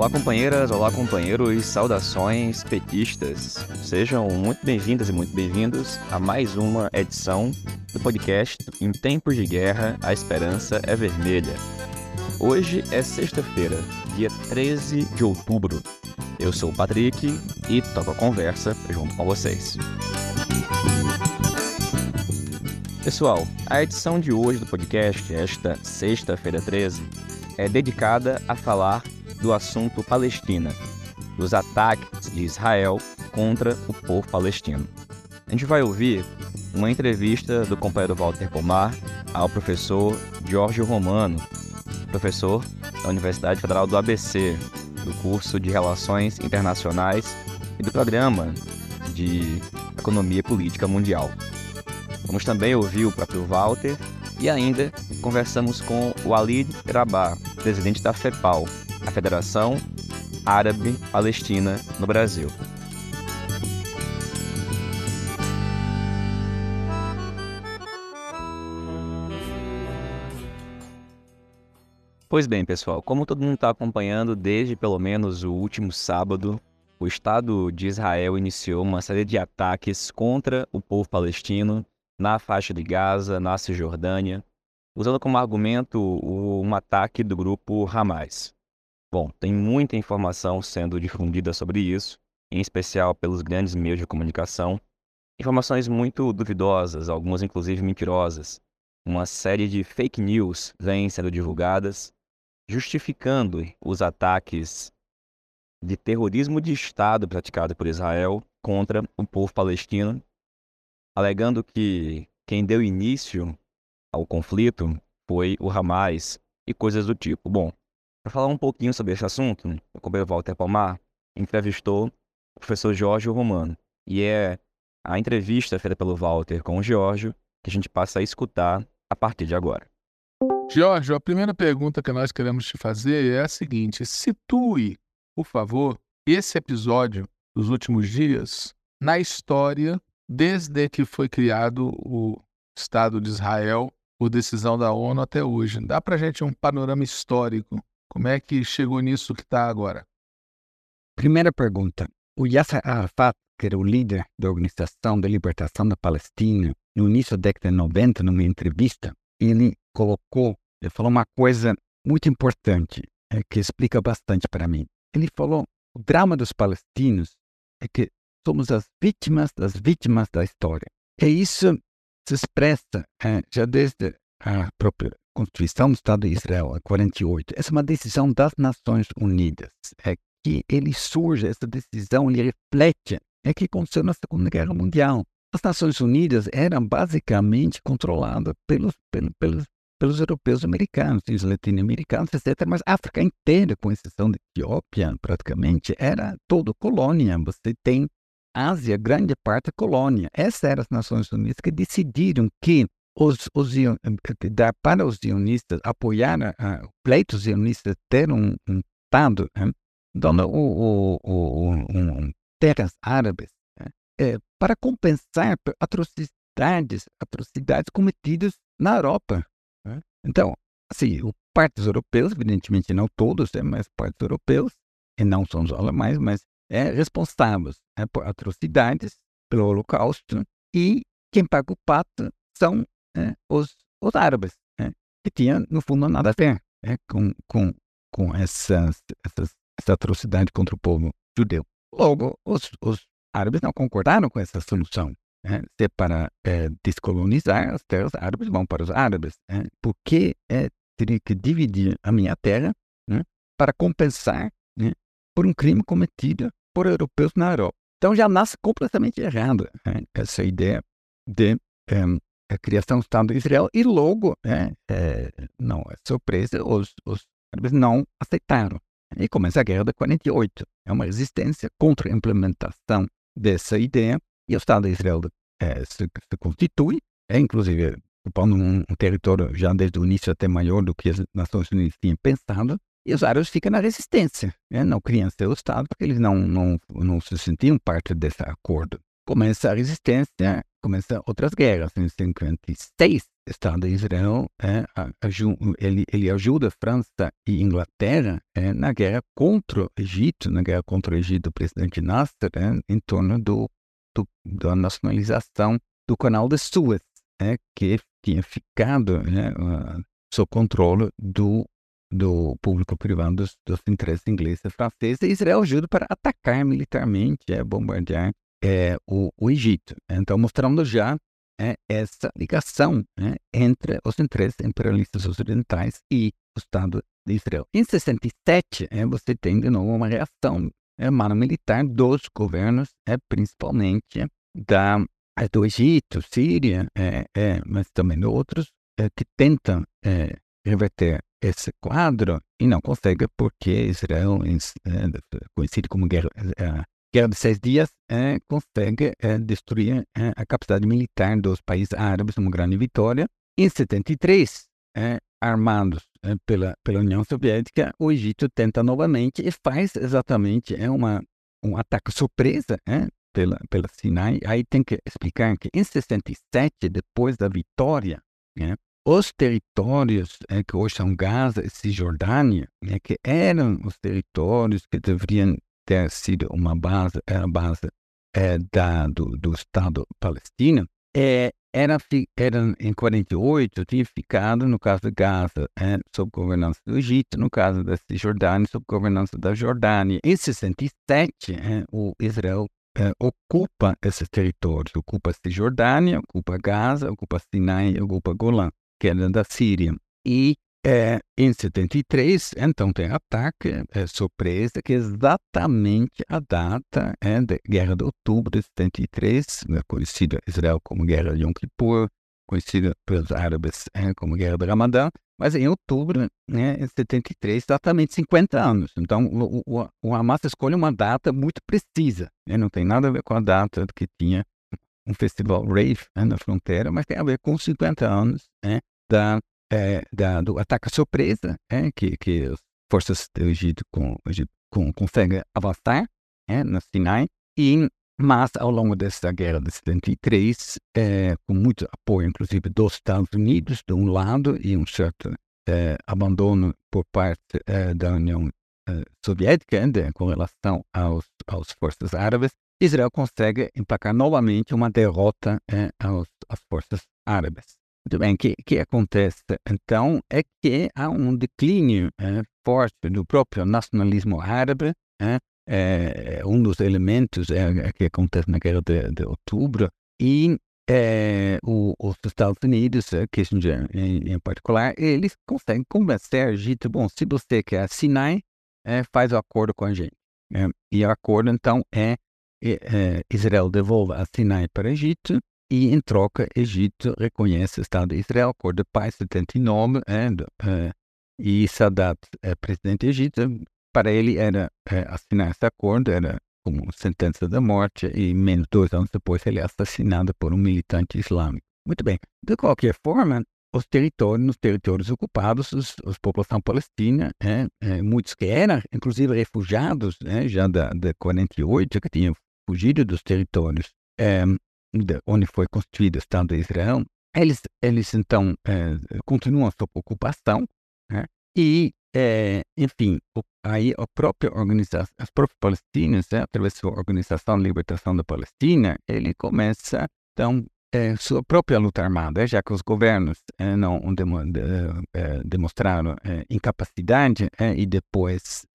Olá, companheiras, olá, companheiros, saudações petistas. Sejam muito bem-vindas e muito bem-vindos a mais uma edição do podcast Em Tempos de Guerra, a Esperança é Vermelha. Hoje é sexta-feira, dia 13 de outubro. Eu sou o Patrick e toco a conversa junto com vocês. Pessoal, a edição de hoje do podcast, esta sexta-feira 13, é dedicada a falar do assunto Palestina, dos ataques de Israel contra o povo palestino. A gente vai ouvir uma entrevista do companheiro Walter Pomar ao professor Jorge Romano, professor da Universidade Federal do ABC, do curso de Relações Internacionais e do programa de Economia Política Mundial. Vamos também ouvir o próprio Walter e ainda conversamos com o Ali Rabah, presidente da FEPAL, a Federação Árabe Palestina no Brasil. Pois bem, pessoal, como todo mundo está acompanhando desde pelo menos o último sábado, o Estado de Israel iniciou uma série de ataques contra o povo palestino na faixa de Gaza, na Cisjordânia, usando como argumento um ataque do grupo Hamas. Bom, tem muita informação sendo difundida sobre isso, em especial pelos grandes meios de comunicação. Informações muito duvidosas, algumas inclusive mentirosas. Uma série de fake news vêm sendo divulgadas, justificando os ataques de terrorismo de Estado praticado por Israel contra o povo palestino, alegando que quem deu início ao conflito foi o Hamas e coisas do tipo. Bom, para falar um pouquinho sobre esse assunto, o companheiro Walter Palmar entrevistou o professor Jorge Romano. E é a entrevista feita pelo Walter com o Jorge que a gente passa a escutar a partir de agora. Jorge, a primeira pergunta que nós queremos te fazer é a seguinte: situe, por favor, esse episódio dos últimos dias na história desde que foi criado o Estado de Israel por decisão da ONU até hoje. Dá para gente um panorama histórico como é que chegou nisso que está agora? Primeira pergunta. O Yasser Arafat, que era o líder da Organização de Libertação da Palestina, no início da década de 90, numa entrevista, ele colocou, ele falou uma coisa muito importante, é, que explica bastante para mim. Ele falou: o drama dos palestinos é que somos as vítimas das vítimas da história. E isso se expressa é, já desde a própria Constituição do Estado de Israel, a 48, essa é uma decisão das Nações Unidas. É que ele surge, essa decisão, ele reflete é que aconteceu na Segunda Guerra Mundial. As Nações Unidas eram basicamente controladas pelos, pelos, pelos, pelos europeus americanos, os latino-americanos, etc. Mas a África inteira, com exceção da Etiópia, praticamente, era toda colônia. Você tem Ásia, grande parte colônia. Essas eram as Nações Unidas que decidiram que os, os, dar para os sionistas apoiar uh, o pleito sionista ter um, um Estado dando o, o, o, um, terras árabes é, para compensar atrocidades, atrocidades cometidas na Europa. Então, assim, os partes europeus, evidentemente não todos, né, mas partes europeus, e não são os alemães, mas é, responsáveis por atrocidades, pelo Holocausto, e quem paga o pato são né, os, os árabes, né, que tinham, no fundo, nada a ver né, com, com, com essas, essas, essa atrocidade contra o povo judeu. Logo, os, os árabes não concordaram com essa solução. Né? Se para é, descolonizar as terras árabes, vão para os árabes. Né? Porque é, teria que dividir a minha terra né, para compensar né, por um crime cometido por europeus na Europa. Então já nasce completamente errada né, essa ideia de é, a criação do Estado de Israel e logo, é, é, não é surpresa, os, os árabes não aceitaram. E começa a Guerra de 48. É uma resistência contra a implementação dessa ideia e o Estado de Israel é, se, se, constitui, é inclusive ocupando um, um, território já desde o início até maior do que as Nações Unidas tinham pensado, e os árabes ficam na resistência. Né? Não criam seu Estado porque eles não, não, não se sentiam parte desse acordo. Começa a resistência começam outras guerras. Em 56, Estado de Israel é, ele, ele ajuda a França e Inglaterra é, na guerra contra o Egito, na guerra contra o Egito do presidente Nasser, é, em torno do, do, da nacionalização do canal de Suez, é, que tinha ficado né, sob controle do, do público privado dos, dos interesses ingleses e franceses. Israel ajuda para atacar militarmente, é, bombardear é, o, o Egito. Então, mostrando já é, essa ligação né, entre os interesses imperialistas ocidentais e o Estado de Israel. Em 67, é, você tem de novo uma reação é, militar dos governos, é, principalmente da, é, do Egito, Síria, é, é, mas também de outros, é, que tentam é, reverter esse quadro e não conseguem porque Israel, conhecido como guerra, Guerra de Seis Dias é, consegue é, destruir é, a capacidade militar dos países árabes, uma grande vitória. Em 73, armados pela, pela União Soviética, o Egito tenta novamente e faz exatamente é uma, um ataque surpresa pela, pela Sinai. Aí tem que explicar que em 67, depois da vitória, os territórios que hoje são Gaza e Cisjordânia, é, que eram os territórios que deveriam ter sido uma base, era base é, da, do, do Estado palestino, é, era, era em 48, tinha ficado, no caso de Gaza, é, sob governança do Egito, no caso da Cisjordânia, sob governança da Jordânia. Em 67, é, o Israel é, ocupa esses territórios, ocupa a Cisjordânia, ocupa Gaza, ocupa Sinai, ocupa Golã, que era da Síria. E é, em 73, então tem ataque é, surpresa, que é exatamente a data é, da Guerra de Outubro de 73, né, conhecida Israel como Guerra de Yom Kippur, conhecida pelos árabes é, como Guerra do Ramadã, mas em outubro, né, em 73, exatamente 50 anos. Então, o, o, o Hamas escolhe uma data muito precisa, né, não tem nada a ver com a data que tinha um festival rave né, na fronteira, mas tem a ver com 50 anos né, da é, da, do ataque surpresa, é, que, que as forças do Egito, com, com, conseguem avançar é, no Sinai, e, mas ao longo dessa guerra de 73, é, com muito apoio, inclusive, dos Estados Unidos, de um lado, e um certo é, abandono por parte da União Soviética de, com relação aos, aos forças árabes, Israel consegue emplacar novamente uma derrota aos, às forças árabes. Muito bem, o que, que acontece então é que há um declínio é, forte do próprio nacionalismo árabe. É, é, um dos elementos é, é, que acontece na guerra de, de outubro. E é, o, os Estados Unidos, é, Kissinger em, em, particular, eles conseguem convencer a Egito, bom, se você quer Sinai, faz o acordo com a gente. e o acordo, então, é, Israel devolve a Sinai para o Egito e, em troca, Egito reconhece o Estado de Israel, Acordo de Paz 79, é, é, e Sadat é presidente Egito. Para ele, era é, assinar esse acordo, era como sentença da morte, e menos dois anos depois ele é assassinado por um militante islâmico. Muito bem. De qualquer forma, os territórios, nos territórios ocupados, os, a população palestina, é, é, muitos que eram, inclusive, refugiados, é, já da, da 48, que tinham fugido dos territórios onde foi construído o Estado de Israel, eles, eles então é, continuam sua ocupação né? e, é, enfim, aí a própria organização, as próprias palestinas, né, através da Organização de Libertação da Palestina, ele começa, então, é, sua própria luta armada, já que os governos não de, demonstraram incapacidade e depois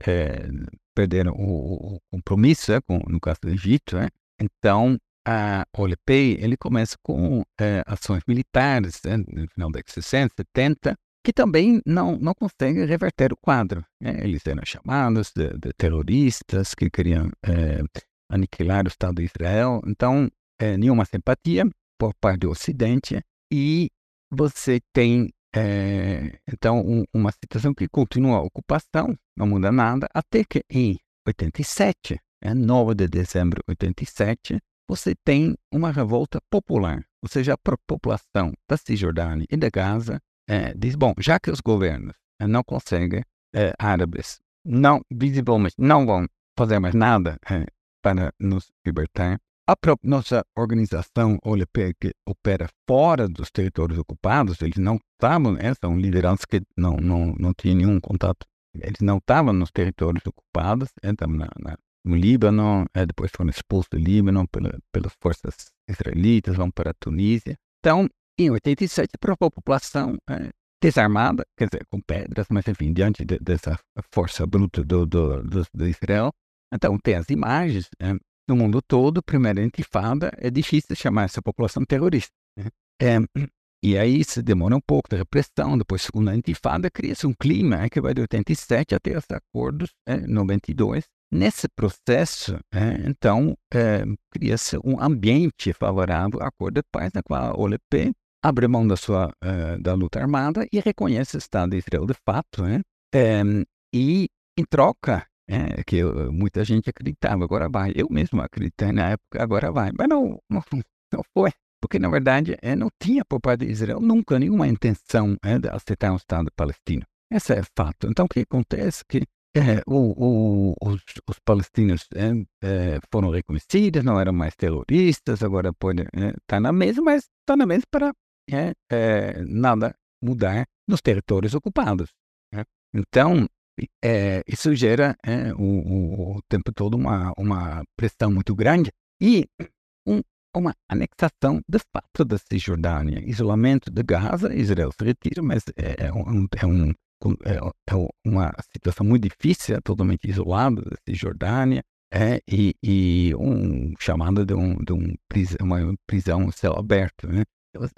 perderam o, o compromisso, com, no caso do Egito, então a OLP ele começa com é, ações militares né, no final da década de 60, 70, que também não, não conseguem reverter o quadro. Né? Eles eram chamados de, de terroristas que queriam é, aniquilar o Estado de Israel. Então, é, nenhuma simpatia por parte do Ocidente e você tem então um, uma situação que continua a ocupação, não muda nada, até que em 87, é, 9 de dezembro de 87, você tem uma revolta popular, ou seja, a população da Cisjordânia e da Gaza é, diz, bom, já que os governos é, não conseguem, é, árabes não, visivelmente, não vão fazer mais nada para nos libertar, a própria, nossa organização OLP, que opera fora dos territórios ocupados, eles não estavam, né, são lideranças que não, não, não tinham nenhum contato, eles não estavam nos territórios ocupados, né, estavam na, na, no Líbano, é, depois foram expulsos do Líbano pela, pelas forças israelitas, vão para a Tunísia. Então, em 87, a população é, desarmada, quer dizer, com pedras, mas enfim, diante de, dessa força bruta do, do, do, do Israel, então tem as imagens, é, no mundo todo, primeira intifada, é difícil chamar essa população terrorista. Né? É, e aí se demora um pouco de repressão, depois segunda intifada, cria-se um clima é, que vai de 87 até os acordos é, 92. Nesse processo, é, então, é, cria-se um ambiente favorável ao acordo de paz, na qual a OLP abre mão da sua é, da luta armada e reconhece o Estado de Israel de fato, né? é, e em troca é, que muita gente acreditava, agora vai. Eu mesmo acreditei na época, agora vai. Mas não, não, não foi. Porque, na verdade, não tinha por parte de Israel nunca nenhuma intenção é, de aceitar um Estado palestino. Esse é fato. Então, o que acontece é que é, o, o, os, os, palestinos é, é, foram reconhecidos, não eram mais terroristas, agora pode estar é, na mesa, mas está na mesa para é, nada mudar nos territórios ocupados. Né? Então, é, isso gera é, o, o, tempo todo uma, uma pressão muito grande e um, uma anexação de fato da Cisjordânia. Isolamento de Gaza, Israel se retira, mas é, é um, é, um, é, é uma situação muito difícil, totalmente isolado da Cisjordânia. É, e, e um chamado de, um, de um uma prisão céu aberto. Né?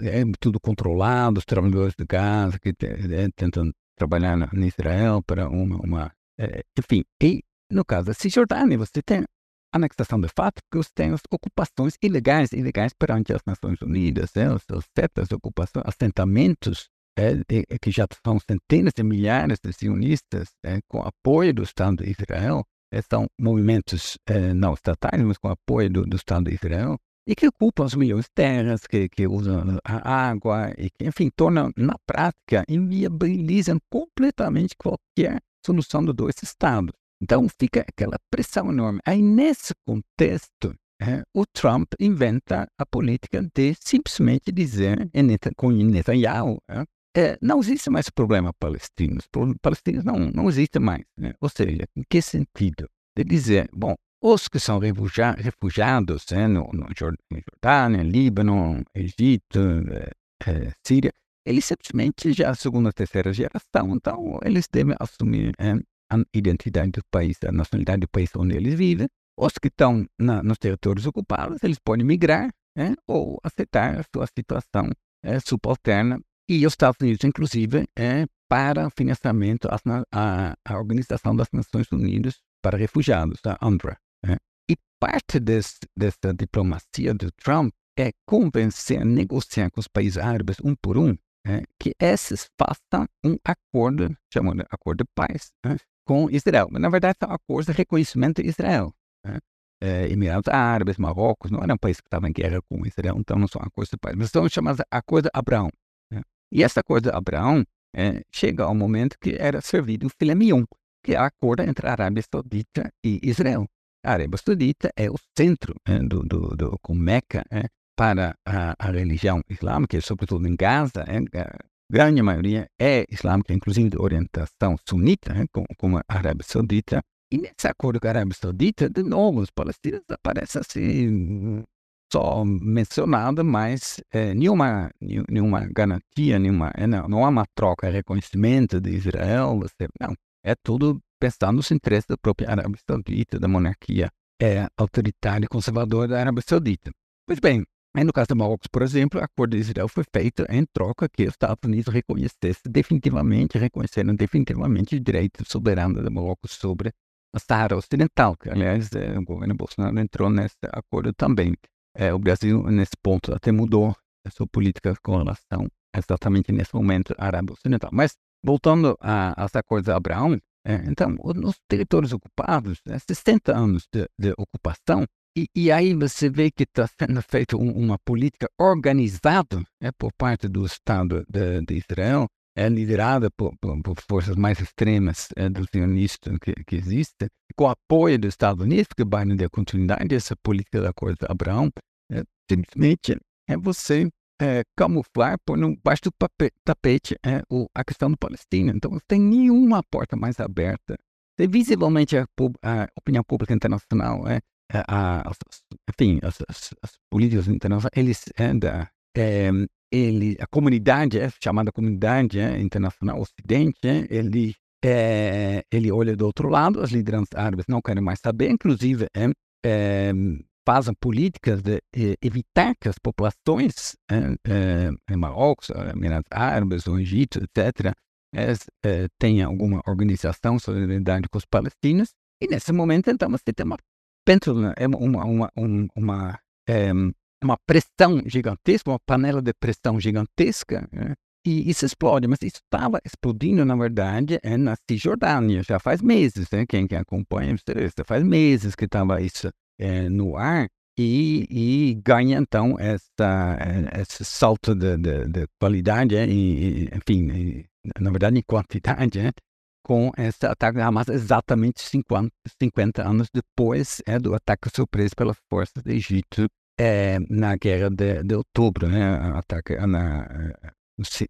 É tudo controlado, os trabalhadores de Gaza que é, tentam trabalhar na, em Israel para uma, uma é, enfim, e no caso da Cisjordânia você tem anexação de fato, porque você tem as ocupações ilegais, ilegais perante as Nações Unidas, é, os, os certas ocupações, assentamentos é, de, que já são centenas de milhares de sionistas é, com apoio do Estado de Israel, é, são movimentos é, não estatais, mas com apoio do, do Estado de Israel, e que ocupam milhões de terras, que, que usam a água, e que, enfim, tornam, na prática, inviabilizam completamente qualquer solução dos dois estados. Então fica aquela pressão enorme. Aí, nesse contexto, é, o Trump inventa a política de simplesmente dizer, com Netanyahu, é, é, não existe mais problema palestino. Os palestinos não, não existem mais. Né? Ou seja, em que sentido? De dizer, bom, os que são refugiados né, no, no Jordânia, Líbano, Egito, eh, eh, Síria, eles simplesmente já segunda, terceira geração, então eles devem assumir eh, a identidade do país, a nacionalidade do país onde eles vivem. Os que estão na, nos territórios ocupados, eles podem migrar né, ou aceitar a sua situação subalterna. E os Estados Unidos, inclusive, é, para financiamento à, Organização das Nações Unidas para Refugiados, a UNRWA. É. E parte desse, dessa diplomacia do Trump é convencer, negociar com os países árabes um por um, é, que esses façam um acordo, chamado acordo de paz, é, com Israel. Mas, na verdade, são acordos de reconhecimento de Israel. É. É, Emirados Árabes, Marrocos, não eram países que estavam em guerra com Israel, então não são acordos de paz, mas são chamados Acordo de Abraão. E esse Acordo de Abraão é, chega ao momento que era servido o filé mignon, que é o acordo entre a Arábia Saudita e Israel. A Arábia Saudita é o centro é, do, do, do, com Meca é, para a, a, religião islâmica, sobretudo em Gaza, é, a grande maioria é islâmica, inclusive de orientação sunita, como, como a Arábia Saudita. E nesse acordo com a Arábia Saudita, de novo, os palestinos aparecem assim, só mencionada, mas é, nenhuma, nenhuma garantia, nenhuma, é, não, não há uma troca, reconhecimento de Israel, você, não, é tudo pensar nos interesses da própria Arábia Saudita, da monarquia é, autoritária e conservadora da Arábia Saudita. Pois bem, aí no caso de Marrocos, por exemplo, o acordo de Israel foi feito em troca que os Estados Unidos reconhecessem definitivamente, reconheceram definitivamente o direito soberano de Marrocos sobre a Sahara Ocidental, que, aliás, é, o governo Bolsonaro entrou nesse acordo também. É, o Brasil, nesse ponto, até mudou a sua política com relação exatamente nesse momento à Arábia Ocidental. Mas, voltando aos acordos de Abraão, é, então, nos territórios ocupados, né, 60 anos de, de ocupação, e, e, aí você vê que está sendo feita um, uma política organizada né, por parte do Estado de, de Israel é liderada por, por, por forças mais extremas é, do sionistas que, que existem, com o apoio dos Estados Unidos, que Biden deu continuidade a essa política da Corte de Abraão, é, simplesmente é você é, camuflar, pôr baixo do tapete é, o, a questão do Palestina. Então, não tem nenhuma porta mais aberta. E, visivelmente, a, a, opinião pública internacional, é, a, a, enfim, as, as, as, políticas internacionais, eles, é, da, é, ele, a comunidade, é, chamada comunidade é, internacional ocidente, é, ele, é, ele olha do outro lado, as lideranças árabes não querem mais saber, inclusive é, fazem políticas de evitar que as populações em Marrocos, Emirados Árabes, o Egito, etc., tenham alguma organização, solidariedade com os palestinos. E nesse momento, então, você tem uma, uma, uma, uma, uma uma pressão gigantesca, uma panela de pressão gigantesca, né? e isso explode. Mas isso estava explodindo, na verdade, é na Cisjordânia, já faz meses, né? quem, quem acompanha, já faz meses que estava isso é, no ar, e, e, ganha então essa, é, esse salto de, de, de qualidade, é, e, enfim, e, na verdade em quantidade, é, com esse ataque da Hamas exatamente 50, 50 anos depois é, do ataque surpresa pelas forças do Egito é, na guerra de, de outubro, né? Ataque na,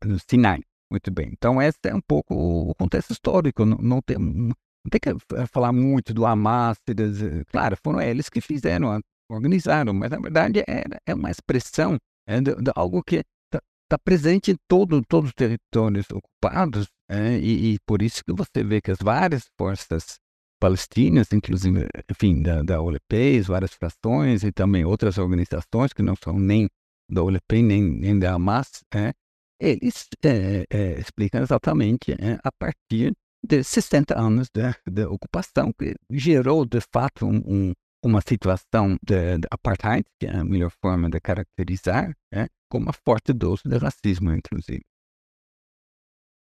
no Sinai. Muito bem. Então, esse é um pouco o contexto histórico. Não, não, tem, não tem que falar muito do Hamas. Das, claro, foram eles que fizeram, organizaram, mas na verdade é, é uma expressão é, de, de algo que está tá presente em todo, todos os territórios ocupados. É, e, e, por isso que você vê que as várias forças palestinas, inclusive, enfim, da, da OLP, várias frações e também outras organizações que não são nem da OLP nem, nem da Hamas, é, eles é, é, explicam exatamente a partir de 60 anos de, ocupação, que gerou, de fato, um, um, uma situação de, de, apartheid, que é a melhor forma de caracterizar, é, com uma forte dose de racismo, inclusive.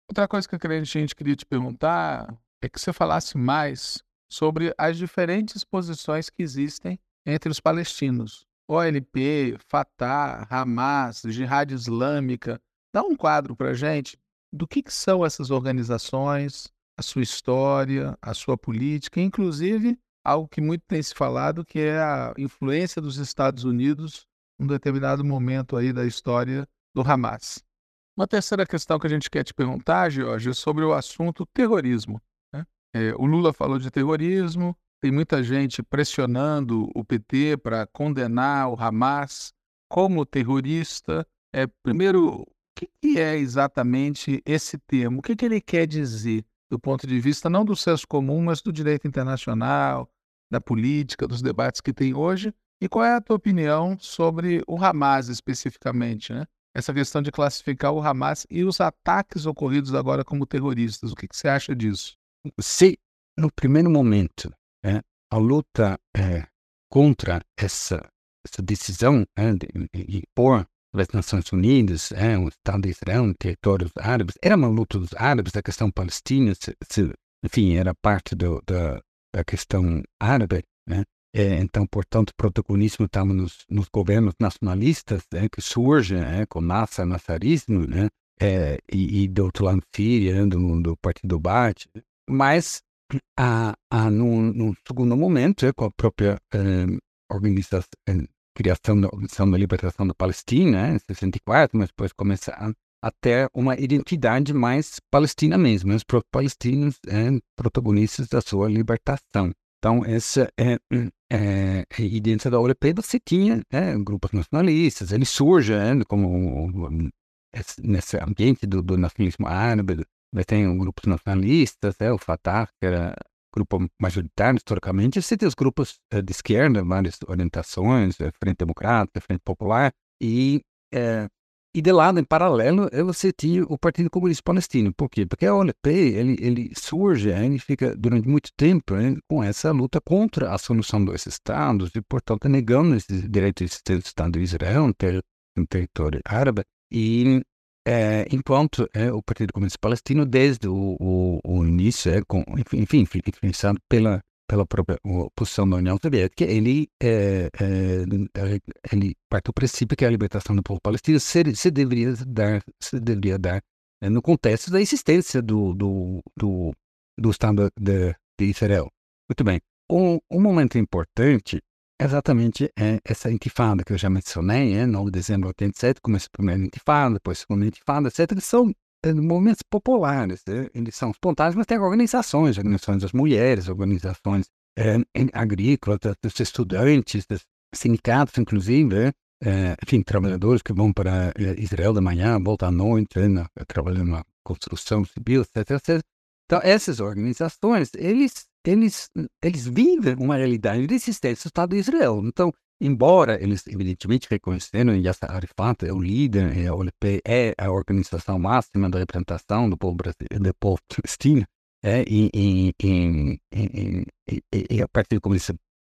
Outra coisa que a gente queria te perguntar, é que você falasse mais sobre as diferentes posições que existem entre os palestinos. OLP, Fatah, Hamas, Jihad Islâmica. Dá um quadro para gente do que, que são essas organizações, a sua história, a sua política, inclusive algo que muito tem se falado, que é a influência dos Estados Unidos em um determinado momento aí da história do Hamas. Uma terceira questão que a gente quer te perguntar, Jorge, é sobre o assunto terrorismo. É, o Lula falou de terrorismo, tem muita gente pressionando o PT para condenar o Hamas como terrorista. É, primeiro, o que, que é exatamente esse termo? O que, que ele quer dizer do ponto de vista não do senso comum, mas do direito internacional, da política, dos debates que tem hoje? E qual é a tua opinião sobre o Hamas especificamente, né? Essa questão de classificar o Hamas e os ataques ocorridos agora como terroristas. O que, que você acha disso? Se no primeiro momento é, a luta é, contra essa, essa decisão é, de, de impor as Nações Unidas, é, o Estado de Israel, territórios árabes, era uma luta dos árabes, a questão palestina, se, se, enfim, era parte do, da, da questão árabe, né? É, então, portanto, o protagonismo estava nos, nos governos nacionalistas é, que surgem é, com Nasser, Nassarismo, né? É, e, e, do outro lado, Síria, do, do Partido Baath. Mas, a, a, num, num segundo momento, é, com a própria eh, organização, eh, criação da Organização da Libertação da Palestina, em 64, mas depois começa a, a ter uma identidade mais palestina mesmo, os palestinos eh, protagonistas da sua libertação. Então, essa é, é, e dentro da OLP você tinha é, grupos nacionalistas, ele surge é, como nesse ambiente do, do nacionalismo árabe, tem grupos nacionalistas, é, o Fatah, que era grupo majoritário historicamente, você tem os grupos é, de esquerda, várias orientações, é, Frente Democrática, Frente Popular, e, é, e de lado, em paralelo, você tinha o Partido Comunista Palestino. Por quê? Porque a OLP, ele, ele surge, ele fica durante muito tempo com essa luta contra a solução dos estados e, portanto, negando esse direito de ter o Estado de Israel no, ter, no território árabe. E é, enquanto é, o Partido Comunista Palestino, desde o, o, o início, é, com, enfim, influenciado pela, pela própria posição da União Soviética, ele, é, ele parte do princípio que a libertação do povo palestino se, se, deveria dar, se deveria dar é, no contexto da existência do, do, do, do Estado de, de Israel. Muito bem. Um, um momento importante exatamente é essa intifada que eu já mencionei, é, 9 de dezembro de 87, começa a primeira intifada, depois a segunda intifada, etc. São é, movimentos populares, é, eles são espontâneos, mas tem organizações, organizações das mulheres, organizações é, agrícolas, dos estudantes, dos sindicatos, inclusive, é, enfim, trabalhadores que vão para Israel de manhã, voltam à noite, né, trabalhando na construção civil, etc, etc. Então, essas organizações, eles, eles, eles vivem uma realidade de existência do Estado de Israel. Então, embora eles, evidentemente, reconheceram Yasser Arafat é o líder, é, a OLP é a organização máxima da representação do povo, brasileiro, do povo palestino, é, e, e, e, e, a partir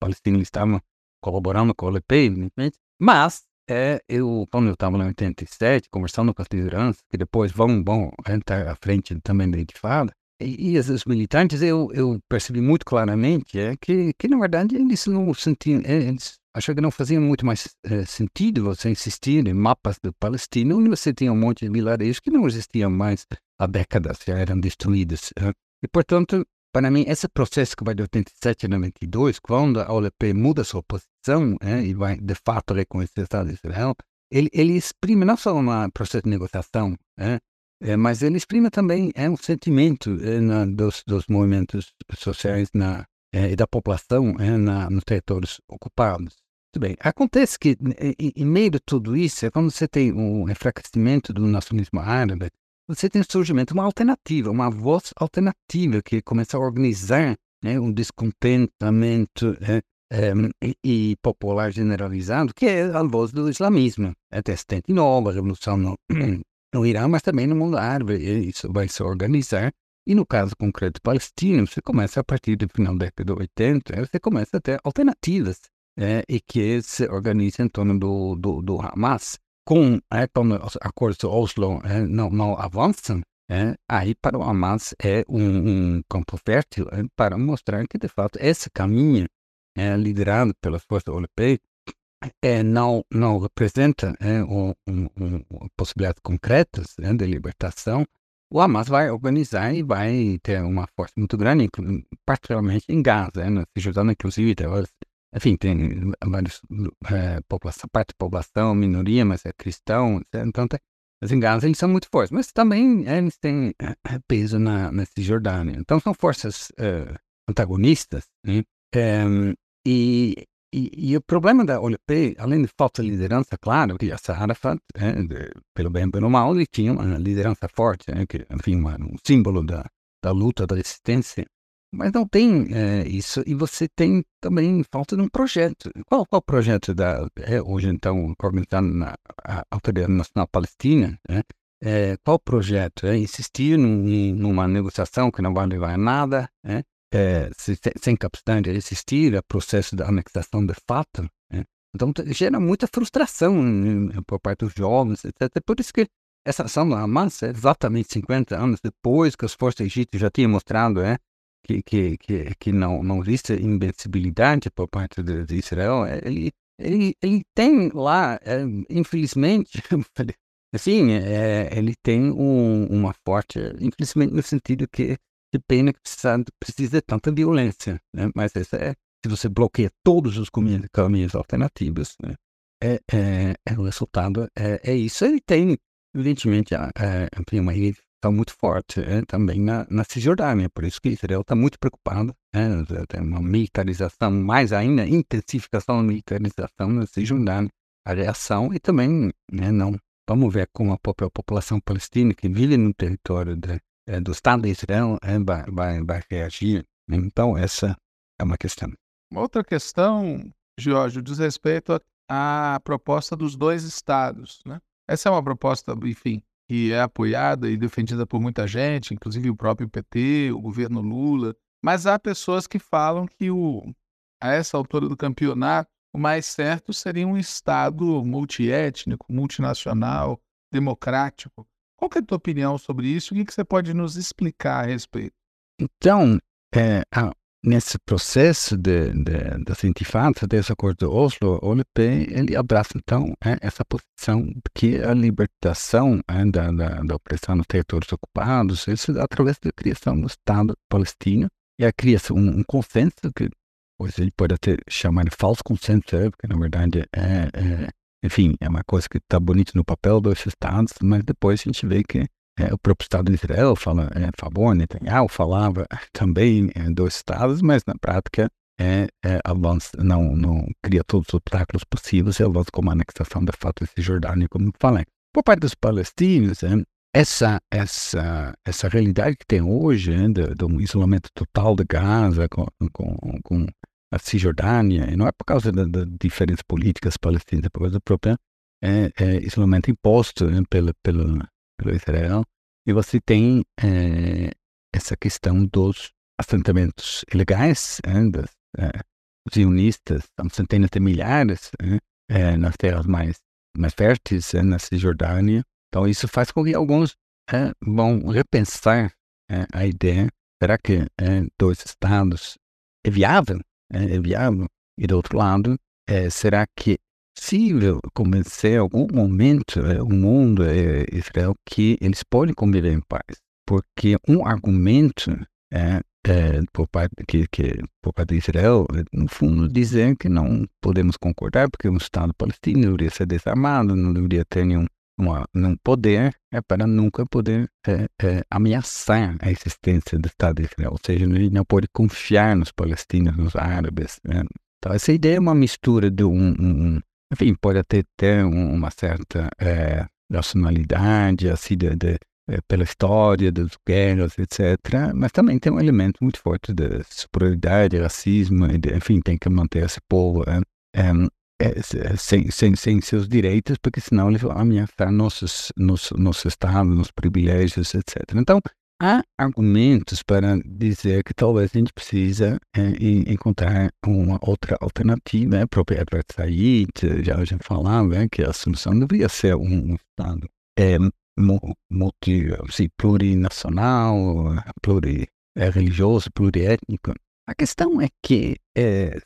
palestino eles estavam colaborando com a OLP, evidentemente, mas é, eu, quando eu estava em 87, conversando com as lideranças, que depois vão, vão entrar à frente também da Intifada, e, e os militantes, eu, eu percebi muito claramente é, que, que, na verdade, eles não sentiam, é, eles achavam que não fazia muito mais é, sentido você insistir em mapas do Palestina, onde você tinha um monte de vilarejos que não existiam mais há décadas, já eram destruídos. É. E, portanto, para mim, esse processo que vai de 87 a 92, quando a OLP muda sua posição é, e vai, de fato, reconhecer o Estado de Israel, ele, ele exprime não só um processo de negociação, é, é, mas ele exprime também é um sentimento é, na, dos, dos, movimentos sociais na, é, e da população é, na, nos territórios ocupados. Muito bem. Acontece que, em, em, meio de tudo isso, é quando você tem um enfraquecimento do nacionalismo árabe, você tem o surgimento de uma alternativa, uma voz alternativa que começa a organizar né, um descontentamento é, é, e popular generalizado, que é a voz do islamismo. Até 79, a revolução no, no Irã, mas também no mundo árabe. Isso vai se organizar. E no caso concreto palestino, você começa a partir do final da década de 80, você começa a ter alternativas é, e que se organizam em torno do, do, do Hamas. Com, é, quando os acordos de Oslo é, não, não avançam, é, aí para o Hamas é um, um campo fértil é, para mostrar que, de fato, esse caminho é, liderado pelas forças europeias é, não, não representa é, um, um, um, possibilidades concretas né, de libertação, o Hamas vai organizar e vai ter uma força muito grande, particularmente em Gaza, né, Cisjordânia, inclusive, enfim, tem vários, é, população, parte da população, minoria, mas é cristão, então tem, mas em Gaza eles são muito fortes, mas também é, eles têm é, peso na, na Cisjordânia. Então são forças é, antagonistas, né? e e, e, o problema da OLP, além de falta de liderança, claro, que a Arafat, é, de, pelo bem pelo mal, ele tinha uma liderança forte, é, que, enfim, uma, um símbolo da, da luta, da resistência. Mas não tem é, isso, e você tem também falta de um projeto. Qual, qual o projeto da, é, hoje, então, organizado na Autoridade Nacional Palestina? É, qual o projeto? É insistir num, numa negociação que não vai levar a nada, é, é, sem capacidade de resistir ao processo da anexação de fato. Né? Então, gera muita frustração né, por parte dos jovens, etc. Por isso que essa ação da Hamas é exatamente 50 anos depois que as forças egípcias já tinham mostrado é, que, que, que, que não, não existe invencibilidade por parte de, de Israel. É, ele, ele, ele tem lá, é, infelizmente, assim, é, ele tem um, uma forte, infelizmente no sentido que que pena que precisa, precisa de tanta violência, né? Mas essa é, se você bloqueia todos os caminhos, alternativos, né? É, é, é, o resultado é, é isso. Ele tem, evidentemente, é, tem uma está muito forte é, também na, na Cisjordânia, por isso que Israel está muito preocupado, é, tem uma militarização, mais ainda, intensificação da militarização na Cisjordânia, a reação e também, né, não, vamos ver como a própria população palestina que vive no território de, é, do Estado de Israel é, vai, vai, vai reagir. Então, essa é uma questão. Uma outra questão, Jorge, diz respeito à proposta dos dois estados. Né? Essa é uma proposta, enfim, que é apoiada e defendida por muita gente, inclusive o próprio PT, o governo Lula. Mas há pessoas que falam que o, a essa altura do campeonato, o mais certo seria um Estado multiétnico, multinacional, democrático. Qual é a tua opinião sobre isso? O que, que você pode nos explicar a respeito? Então, é, a, nesse processo de, de, das intifadas, desse acordo de Oslo, o OLP, ele abraça então é, essa posição que a libertação é, da, da, da, opressão nos territórios ocupados, isso através da criação do Estado palestino, e a criação, um, um consenso que hoje ele pode até chamar de falso consenso, é, porque na verdade é, é enfim, é uma coisa que está bonito no papel dos estados, mas depois a gente vê que é, o próprio Estado de Israel fala é, a favor, Netanyahu falava também é, dos estados, mas na prática é, é, avança, não, não cria todos os obstáculos possíveis e avança como a anexação da fato de Cisjordânia, como falei. Por parte dos palestinos, é, essa, essa, essa realidade que tem hoje, é, do, do, isolamento total de Gaza com, com, com a Cisjordânia, e não é por causa das da diferentes políticas palestinas, é por causa do próprio é, é, isolamento imposto né, pelo, pelo, pelo Israel, e você tem é, essa questão dos assentamentos ilegais, né, dos é, zionistas, são centenas de milhares né, é, nas terras mais, mais férteis, né, na Cisjordânia. Então, isso faz com que alguns vão repensar a ideia: será que dois estados é viável? É viável? E do outro lado, será que possível convencer algum momento é, o mundo, é, Israel, que eles podem conviver em paz. Porque um argumento é, é, por, parte, que, que, por parte de Israel, é, no fundo, dizer que não podemos concordar, porque um Estado palestino deveria ser desarmado, não deveria ter nenhum, uma, nenhum poder, é para nunca poder é, é, ameaçar a existência do Estado de Israel. Ou seja, ele não pode confiar nos palestinos, nos árabes. Né? Então, essa ideia é uma mistura de um, um, enfim, pode até ter uma certa é, nacionalidade, assim, de, de, é, pela história das guerras, etc. Mas também tem um elemento muito forte de superioridade, racismo, enfim, tem que manter esse povo é, sem, sem, sem seus direitos, porque senão eles vão ameaçar nossos, nosso, nosso Estado, nossos privilégios, etc. Então, há argumentos para dizer que talvez a gente precisa é, encontrar uma outra alternativa. A própria Edward Said já, já falava é, que a solução deveria ser um, Estado é, multi, assim, plurinacional, plurireligioso, pluriétnico. A questão é que é,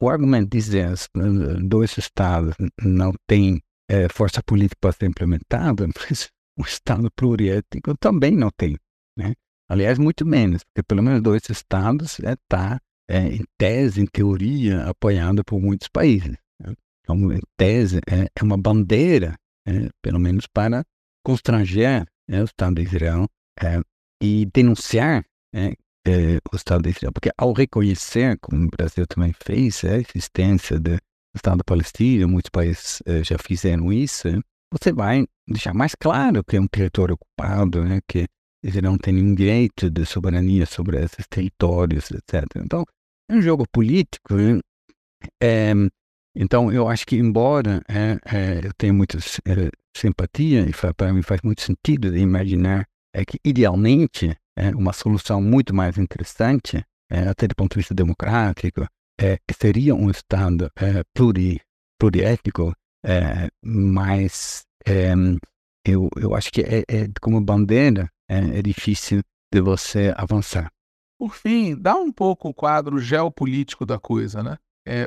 o argumento dizer que dois Estados não têm é, força política para ser implementada, mas um Estado pluriétnico também não tem. Né? Aliás, muito menos, porque pelo menos dois estados está, é, é, em tese, em teoria, apoiado por muitos países. Né? Então, em tese, é, é uma bandeira, é, pelo menos para constranger né, o Estado de Israel é, e denunciar é, o Estado de Israel. Porque ao reconhecer, como o Brasil também fez, a existência do Estado palestino, muitos países já fizeram isso, você vai deixar mais claro que é um território ocupado, né, que ele não tem nenhum direito de soberania sobre esses territórios, etc. Então, é um jogo político. Né? É, então, eu acho que, embora é, é, eu tenha muita é, simpatia, e para mim faz muito sentido de imaginar é que, idealmente, é, uma solução muito mais interessante, é, até do ponto de vista democrático, é, seria um Estado é, pluri, pluriétnico, é, mas é, eu, eu acho que é, é como bandeira é, é difícil de você avançar. Por fim, dá um pouco o quadro geopolítico da coisa, né?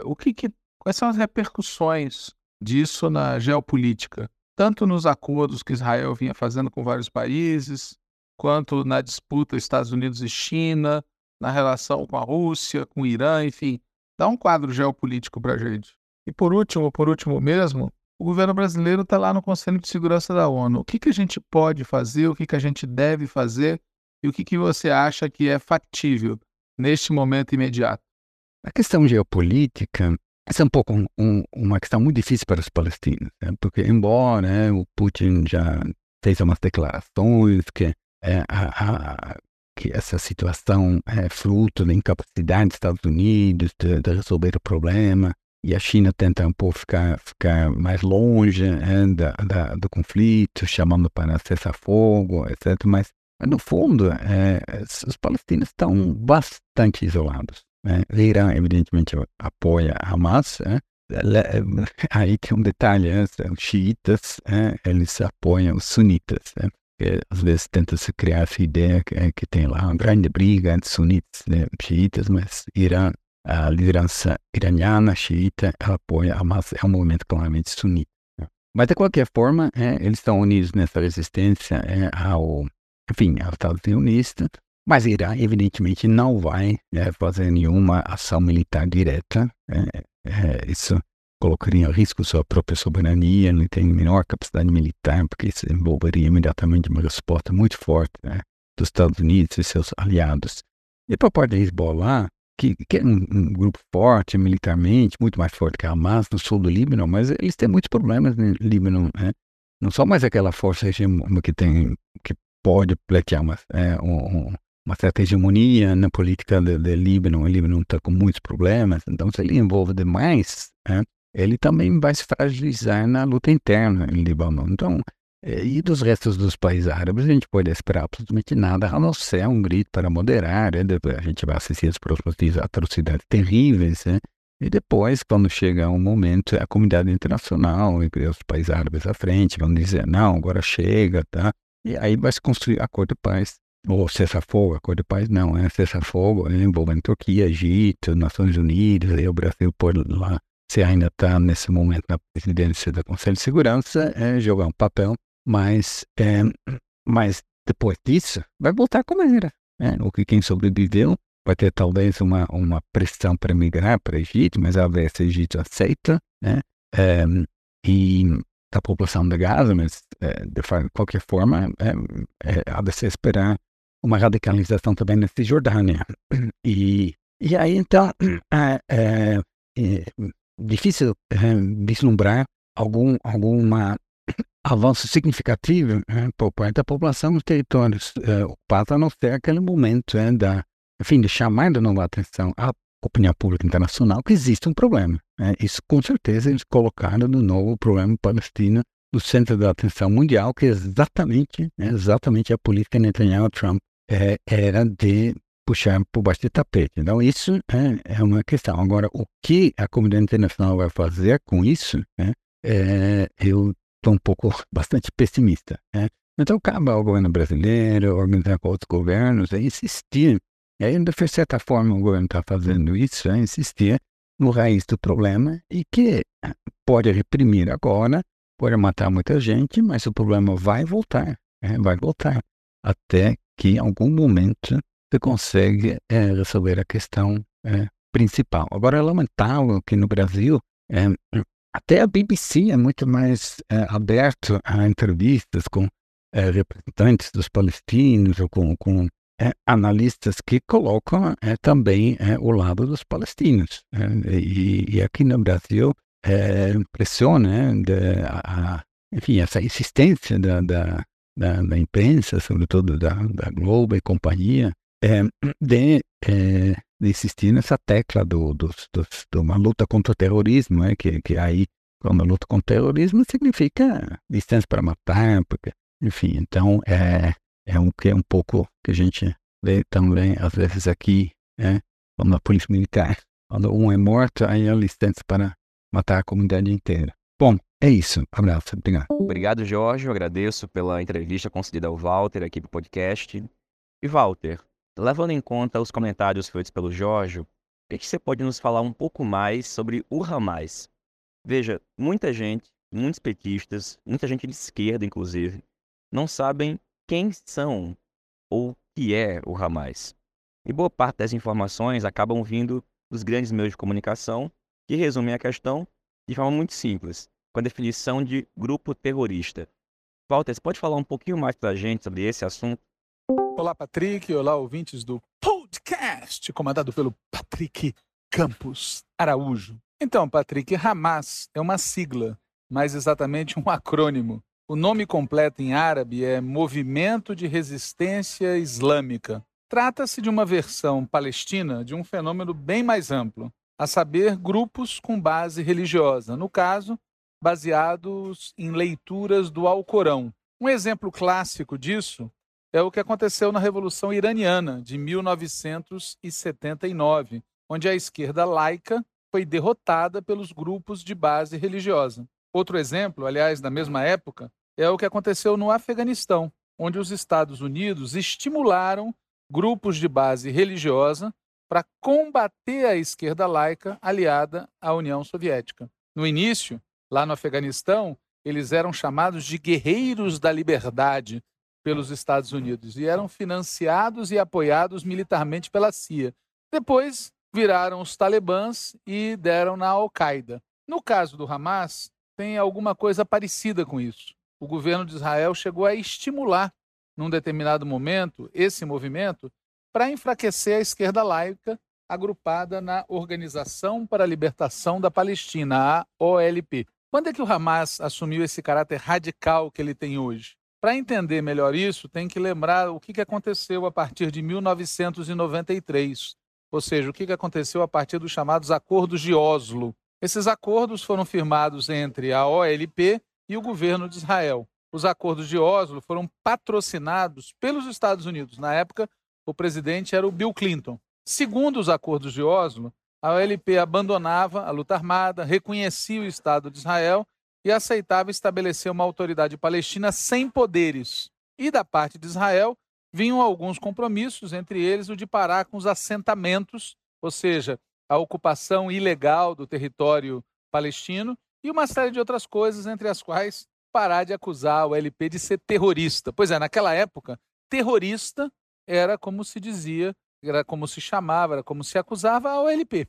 O que, que quais são as repercussões disso na geopolítica, tanto nos acordos que Israel vinha fazendo com vários países, quanto na disputa Estados Unidos e China, na relação com a Rússia, com o Irã, enfim, dá um quadro geopolítico para a gente. E por último, por último mesmo, o governo brasileiro está lá no Conselho de Segurança da ONU. O que, que a gente pode fazer, o que, que a gente deve fazer e o que, que você acha que é factível neste momento imediato? A questão geopolítica essa é um pouco um, um, uma questão muito difícil para os palestinos, né? porque embora né, o Putin já fez umas declarações que, é, a, a, que essa situação é fruto da incapacidade dos Estados Unidos de, de resolver o problema, e a China tenta um pouco ficar, ficar mais longe né, da, da, do conflito, chamando para cessar fogo, etc. Mas, no fundo, é, os palestinos estão bastante isolados. Né? O Irã, evidentemente, apoia Hamas. Né? Aí tem um detalhe, né? os xiitas, né? eles apoiam os sunitas. Né? às vezes tenta se criar essa ideia que, é, que tem lá uma grande briga entre sunitas e né, xiitas, mas Irã, a liderança iraniana xiita apoia Hamas, é um movimento claramente sunita. Né. Mas de qualquer forma, é, eles estão unidos nessa resistência é, ao, enfim, ao Estado sionista, mas Irã, evidentemente, não vai é, fazer nenhuma ação militar direta. É, é, isso colocaria em risco sua própria soberania, não tem menor capacidade militar, porque isso envolveria imediatamente uma resposta muito forte né, dos Estados Unidos e seus aliados. E por parte da Hezbollah, que, que é um, um, grupo forte militarmente, muito mais forte que a Hamas no sul do Líbano, mas eles têm muitos problemas no Líbano, né? Não só mais aquela força que tem, que pode pleitear uma, é, um, uma certa hegemonia na política do, Líbano. O Líbano está com muitos problemas, então se ele envolve demais, é, ele também vai se fragilizar na luta interna em Líbano. Então, é, e dos restos dos países árabes, a gente pode esperar absolutamente nada, a não ser um grito para moderar. Né? A gente vai assistir as próximos dias atrocidades terríveis. Né? E depois, quando chega um momento, a comunidade internacional os países árabes à frente vão dizer: não, agora chega, tá? E aí vai se construir acordo de paz. Ou cessar-fogo, acordo de paz não, é cessar-fogo envolvendo Turquia, Egito, Nações Unidas, e o Brasil por lá você ainda está nesse momento na presidência do Conselho de Segurança, é jogar um papel, mas, é, mas depois disso vai voltar como era. Né? O que quem sobreviveu vai ter talvez uma, uma pressão para migrar para o Egito, mas a se o Egito aceita, né? É, e a população de Gaza, mas é, de qualquer forma, é, é, há de se esperar uma radicalização também na Cisjordânia. E, e aí, então, é, é difícil é, vislumbrar algum alguma avanço significativo é, por parte da população nos territórios é, ocupados, a não ser aquele momento é, da, enfim, de chamar de novo a atenção à opinião pública internacional que existe um problema. É, isso, com certeza, eles colocaram de novo problema palestino no centro da atenção mundial, que é exatamente, é exatamente a política Netanyahu-Trump é, era de puxar por baixo do tapete. Então, isso é, é, uma questão. Agora, o que a comunidade internacional vai fazer com isso, né, é, eu estou um pouco, bastante pessimista. Né? Então, cabe ao governo brasileiro, organizar com outros governos, é insistir. E aí, de certa forma, o governo está fazendo isso, é insistir no raiz do problema e que pode reprimir agora, pode matar muita gente, mas o problema vai voltar, é, vai voltar, até que em algum momento você consegue é, resolver a questão é, principal. Agora, é lamentável que no Brasil, é, até a BBC é muito mais é, aberto a entrevistas com é, representantes dos palestinos ou com, com é, analistas que colocam também o lado dos palestinos. E, e, aqui no Brasil, impressiona a, a, enfim, essa insistência da, da, da, da imprensa, sobretudo da, da Globo e companhia, é, de, é, de insistir nessa tecla do, do, do, de uma luta contra o terrorismo, é, que, que aí, quando a luta contra o terrorismo significa distância para matar, porque, enfim, então é, é um que é um pouco que a gente vê também, às vezes, aqui, é, quando a polícia militar, quando um é morto, aí é licença para matar a comunidade inteira. Bom, é isso. Abraço. Obrigado. Obrigado, Jorge. Eu agradeço pela entrevista concedida ao Walter aqui para o podcast. E, Walter, Levando em conta os comentários feitos pelo Jorge, o que, que você pode nos falar um pouco mais sobre o Hamas? Veja, muita gente, muitos petistas, muita gente de esquerda, inclusive, não sabem quem são ou o que é o Hamas. E boa parte das informações acabam vindo dos grandes meios de comunicação, que resumem a questão de forma muito simples, com a definição de grupo terrorista. Walter, você pode falar um pouquinho mais para a gente sobre esse assunto? Olá, Patrick. Olá, ouvintes do podcast, comandado pelo Patrick Campos Araújo. Então, Patrick, Hamas é uma sigla, mais exatamente um acrônimo. O nome completo em árabe é Movimento de Resistência Islâmica. Trata-se de uma versão palestina de um fenômeno bem mais amplo, a saber, grupos com base religiosa, no caso, baseados em leituras do Alcorão. Um exemplo clássico disso é o que aconteceu na Revolução Iraniana de 1979, onde a esquerda laica foi derrotada pelos grupos de base religiosa. Outro exemplo, aliás, da mesma época, é o que aconteceu no Afeganistão, onde os Estados Unidos estimularam grupos de base religiosa para combater a esquerda laica aliada à União Soviética. No início, lá no Afeganistão, eles eram chamados de guerreiros da liberdade pelos Estados Unidos e eram financiados e apoiados militarmente pela CIA. Depois viraram os talibãs e deram na Al-Qaeda. No caso do Hamas, tem alguma coisa parecida com isso. O governo de Israel chegou a estimular, num determinado momento, esse movimento para enfraquecer a esquerda laica agrupada na Organização para a Libertação da Palestina, a OLP. Quando é que o Hamas assumiu esse caráter radical que ele tem hoje? Para entender melhor isso, tem que lembrar o que aconteceu a partir de 1993, ou seja, o que aconteceu a partir dos chamados Acordos de Oslo. Esses acordos foram firmados entre a OLP e o governo de Israel. Os acordos de Oslo foram patrocinados pelos Estados Unidos. Na época, o presidente era o Bill Clinton. Segundo os acordos de Oslo, a OLP abandonava a luta armada, reconhecia o Estado de Israel e aceitava estabelecer uma autoridade palestina sem poderes. E da parte de Israel vinham alguns compromissos, entre eles o de parar com os assentamentos, ou seja, a ocupação ilegal do território palestino, e uma série de outras coisas, entre as quais parar de acusar o LP de ser terrorista. Pois é, naquela época, terrorista era como se dizia, era como se chamava, era como se acusava a OLP.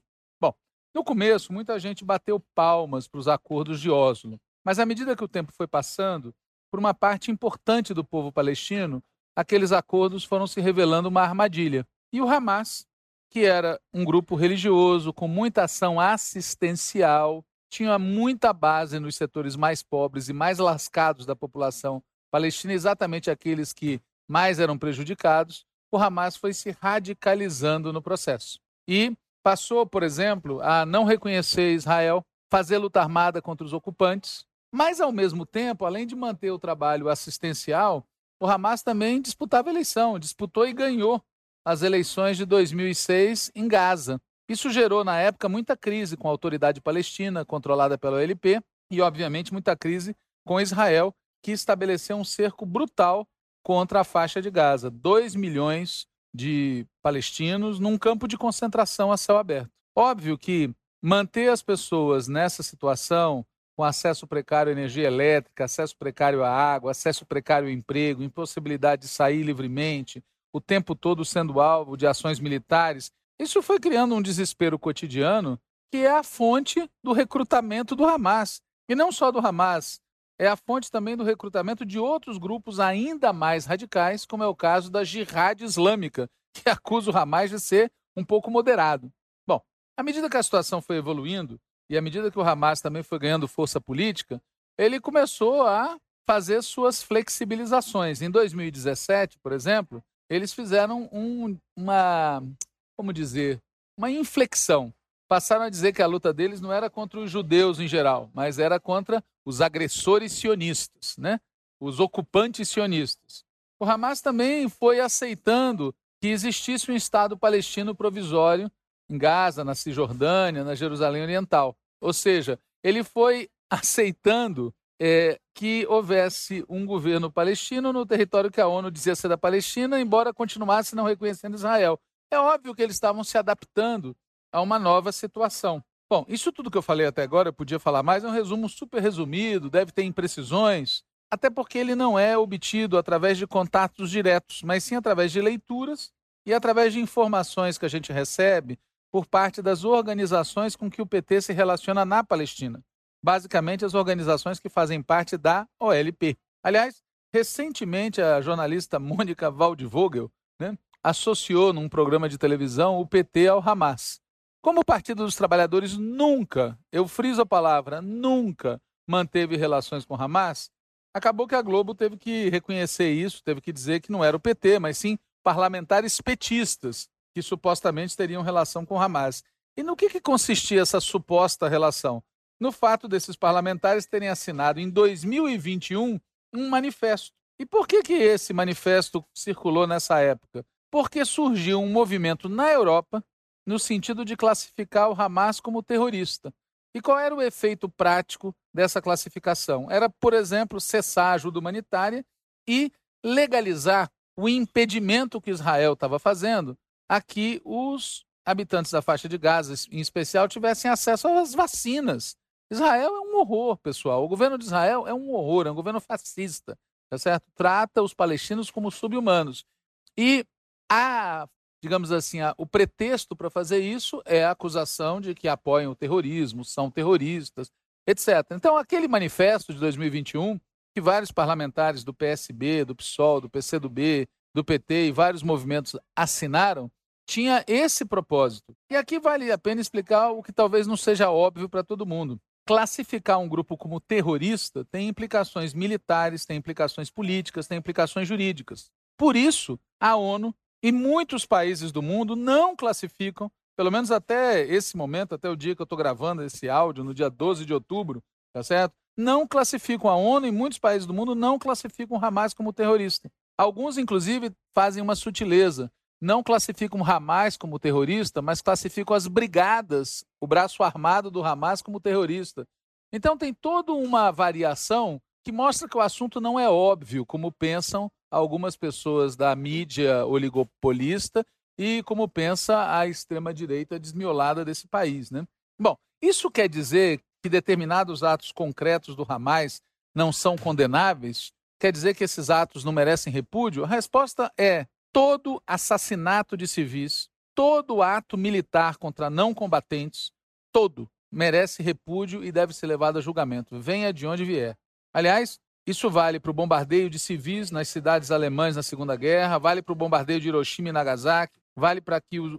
No começo, muita gente bateu palmas para os acordos de Oslo, mas à medida que o tempo foi passando, por uma parte importante do povo palestino, aqueles acordos foram se revelando uma armadilha. E o Hamas, que era um grupo religioso com muita ação assistencial, tinha muita base nos setores mais pobres e mais lascados da população palestina, exatamente aqueles que mais eram prejudicados, o Hamas foi se radicalizando no processo. E passou, por exemplo, a não reconhecer Israel, fazer luta armada contra os ocupantes, mas, ao mesmo tempo, além de manter o trabalho assistencial, o Hamas também disputava eleição, disputou e ganhou as eleições de 2006 em Gaza. Isso gerou, na época, muita crise com a autoridade palestina, controlada pela OLP, e, obviamente, muita crise com Israel, que estabeleceu um cerco brutal contra a faixa de Gaza. 2 milhões de palestinos num campo de concentração a céu aberto. Óbvio que manter as pessoas nessa situação, com acesso precário à energia elétrica, acesso precário à água, acesso precário ao emprego, impossibilidade de sair livremente, o tempo todo sendo alvo de ações militares, isso foi criando um desespero cotidiano que é a fonte do recrutamento do Hamas. E não só do Hamas, é a fonte também do recrutamento de outros grupos ainda mais radicais, como é o caso da Jihad Islâmica, que acusa o Hamas de ser um pouco moderado. Bom, à medida que a situação foi evoluindo e à medida que o Hamas também foi ganhando força política, ele começou a fazer suas flexibilizações. Em 2017, por exemplo, eles fizeram um, uma, como dizer, uma inflexão passaram a dizer que a luta deles não era contra os judeus em geral, mas era contra os agressores sionistas, né? os ocupantes sionistas. O Hamas também foi aceitando que existisse um Estado palestino provisório em Gaza, na Cisjordânia, na Jerusalém Oriental. Ou seja, ele foi aceitando é, que houvesse um governo palestino no território que a ONU dizia ser da Palestina, embora continuasse não reconhecendo Israel. É óbvio que eles estavam se adaptando a uma nova situação. Bom, isso tudo que eu falei até agora, eu podia falar mais, é um resumo super resumido, deve ter imprecisões, até porque ele não é obtido através de contatos diretos, mas sim através de leituras e através de informações que a gente recebe por parte das organizações com que o PT se relaciona na Palestina. Basicamente, as organizações que fazem parte da OLP. Aliás, recentemente a jornalista Mônica Waldvogel né, associou num programa de televisão o PT ao Hamas. Como o Partido dos Trabalhadores nunca, eu friso a palavra, nunca manteve relações com Hamas, acabou que a Globo teve que reconhecer isso, teve que dizer que não era o PT, mas sim parlamentares petistas que supostamente teriam relação com Hamas. E no que, que consistia essa suposta relação? No fato desses parlamentares terem assinado em 2021 um manifesto. E por que, que esse manifesto circulou nessa época? Porque surgiu um movimento na Europa no sentido de classificar o Hamas como terrorista. E qual era o efeito prático dessa classificação? Era, por exemplo, cessar a ajuda humanitária e legalizar o impedimento que Israel estava fazendo a que os habitantes da faixa de Gaza, em especial, tivessem acesso às vacinas. Israel é um horror, pessoal. O governo de Israel é um horror, é um governo fascista, tá certo? Trata os palestinos como subhumanos. E a, digamos assim, a, o pretexto para fazer isso é a acusação de que apoiam o terrorismo, são terroristas, etc. Então, aquele manifesto de 2021 que vários parlamentares do PSB, do PSOL, do PCdoB, do PT e vários movimentos assinaram, tinha esse propósito. E aqui vale a pena explicar o que talvez não seja óbvio para todo mundo. Classificar um grupo como terrorista tem implicações militares, tem implicações políticas, tem implicações jurídicas. Por isso, a ONU e muitos países do mundo não classificam, pelo menos até esse momento, até o dia que eu estou gravando esse áudio, no dia 12 de outubro, tá certo? não classificam a ONU e muitos países do mundo não classificam o Hamas como terrorista. Alguns, inclusive, fazem uma sutileza. Não classificam o Hamas como terrorista, mas classificam as brigadas, o braço armado do Hamas, como terrorista. Então, tem toda uma variação que mostra que o assunto não é óbvio, como pensam algumas pessoas da mídia oligopolista e como pensa a extrema-direita desmiolada desse país. Né? Bom, isso quer dizer que determinados atos concretos do Hamas não são condenáveis? Quer dizer que esses atos não merecem repúdio? A resposta é: todo assassinato de civis, todo ato militar contra não combatentes, todo merece repúdio e deve ser levado a julgamento, venha de onde vier. Aliás, isso vale para o bombardeio de civis nas cidades alemãs na Segunda Guerra, vale para o bombardeio de Hiroshima e Nagasaki, vale para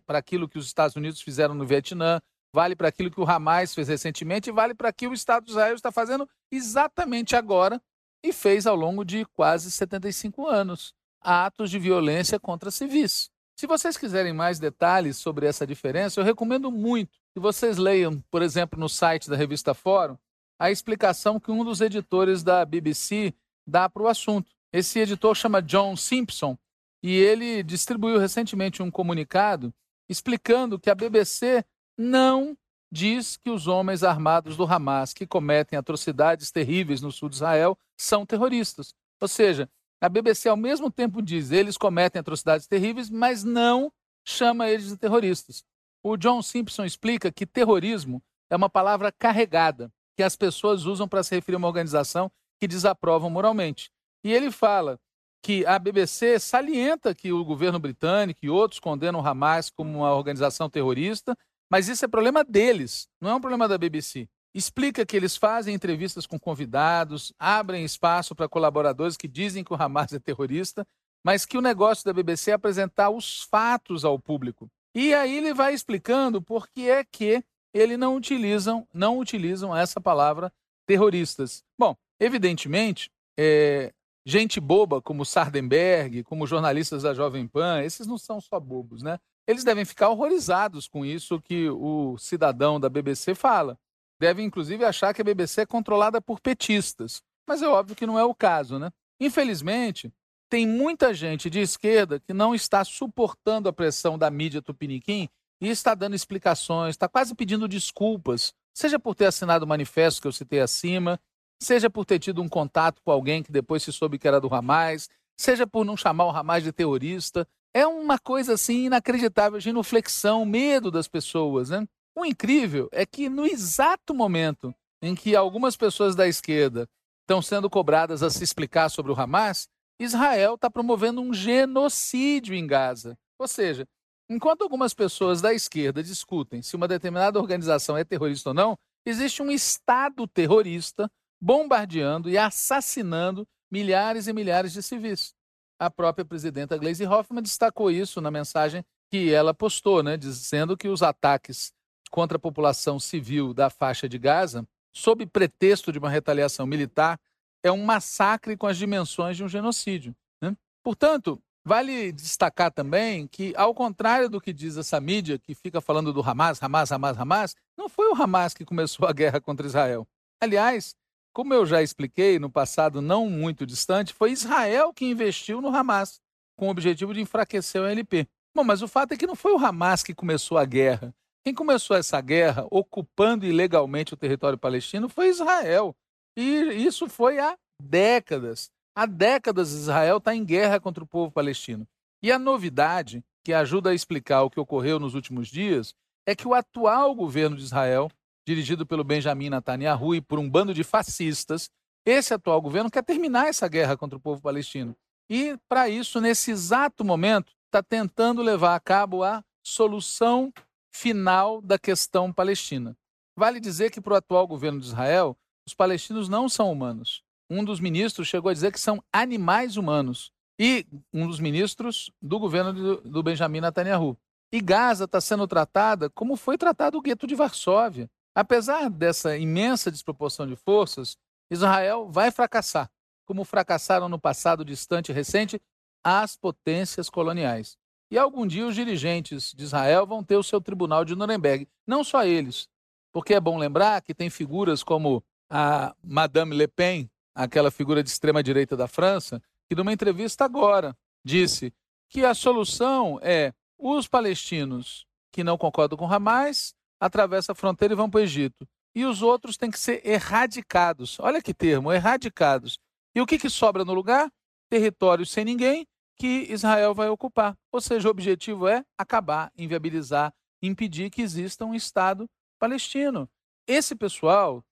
aquilo que os Estados Unidos fizeram no Vietnã, vale para aquilo que o Hamas fez recentemente e vale para que o Estado de Israel está fazendo exatamente agora e fez ao longo de quase 75 anos atos de violência contra civis. Se vocês quiserem mais detalhes sobre essa diferença, eu recomendo muito que vocês leiam, por exemplo, no site da revista Fórum, a explicação que um dos editores da BBC dá para o assunto. Esse editor chama John Simpson e ele distribuiu recentemente um comunicado explicando que a BBC não diz que os homens armados do Hamas que cometem atrocidades terríveis no sul de Israel são terroristas. Ou seja, a BBC ao mesmo tempo diz eles cometem atrocidades terríveis, mas não chama eles de terroristas. O John Simpson explica que terrorismo é uma palavra carregada que as pessoas usam para se referir a uma organização que desaprovam moralmente. E ele fala que a BBC salienta que o governo britânico e outros condenam o Hamas como uma organização terrorista mas isso é problema deles, não é um problema da BBC. Explica que eles fazem entrevistas com convidados, abrem espaço para colaboradores que dizem que o Hamas é terrorista, mas que o negócio da BBC é apresentar os fatos ao público. E aí ele vai explicando por que é que ele não utilizam, não utilizam essa palavra terroristas. Bom, evidentemente, é, gente boba como Sardenberg, como jornalistas da Jovem Pan, esses não são só bobos, né? eles devem ficar horrorizados com isso que o cidadão da BBC fala. Devem, inclusive, achar que a BBC é controlada por petistas. Mas é óbvio que não é o caso, né? Infelizmente, tem muita gente de esquerda que não está suportando a pressão da mídia tupiniquim e está dando explicações, está quase pedindo desculpas, seja por ter assinado o manifesto que eu citei acima, seja por ter tido um contato com alguém que depois se soube que era do Hamas, seja por não chamar o Hamas de terrorista. É uma coisa assim inacreditável, genuflexão, medo das pessoas. Né? O incrível é que no exato momento em que algumas pessoas da esquerda estão sendo cobradas a se explicar sobre o Hamas, Israel está promovendo um genocídio em Gaza. Ou seja, enquanto algumas pessoas da esquerda discutem se uma determinada organização é terrorista ou não, existe um Estado terrorista bombardeando e assassinando milhares e milhares de civis a própria presidenta Gleisi Hoffmann destacou isso na mensagem que ela postou, né, dizendo que os ataques contra a população civil da faixa de Gaza, sob pretexto de uma retaliação militar, é um massacre com as dimensões de um genocídio. Né? Portanto, vale destacar também que, ao contrário do que diz essa mídia que fica falando do Hamas, Hamas, Hamas, Hamas, não foi o Hamas que começou a guerra contra Israel. Aliás, como eu já expliquei no passado não muito distante, foi Israel que investiu no Hamas, com o objetivo de enfraquecer o LP. Bom, mas o fato é que não foi o Hamas que começou a guerra. Quem começou essa guerra ocupando ilegalmente o território palestino foi Israel. E isso foi há décadas. Há décadas Israel está em guerra contra o povo palestino. E a novidade, que ajuda a explicar o que ocorreu nos últimos dias, é que o atual governo de Israel, dirigido pelo Benjamin Netanyahu e por um bando de fascistas, esse atual governo quer terminar essa guerra contra o povo palestino. E, para isso, nesse exato momento, está tentando levar a cabo a solução final da questão palestina. Vale dizer que, para o atual governo de Israel, os palestinos não são humanos. Um dos ministros chegou a dizer que são animais humanos. E um dos ministros do governo do, do Benjamin Netanyahu. E Gaza está sendo tratada como foi tratado o gueto de Varsóvia. Apesar dessa imensa desproporção de forças, Israel vai fracassar, como fracassaram no passado distante e recente as potências coloniais. E algum dia os dirigentes de Israel vão ter o seu tribunal de Nuremberg. Não só eles, porque é bom lembrar que tem figuras como a Madame Le Pen, aquela figura de extrema direita da França, que numa entrevista agora disse que a solução é os palestinos que não concordam com Hamas atravessam a fronteira e vão para o Egito. E os outros têm que ser erradicados. Olha que termo, erradicados. E o que, que sobra no lugar? Territórios sem ninguém que Israel vai ocupar. Ou seja, o objetivo é acabar, inviabilizar, impedir que exista um Estado palestino. Esse pessoal,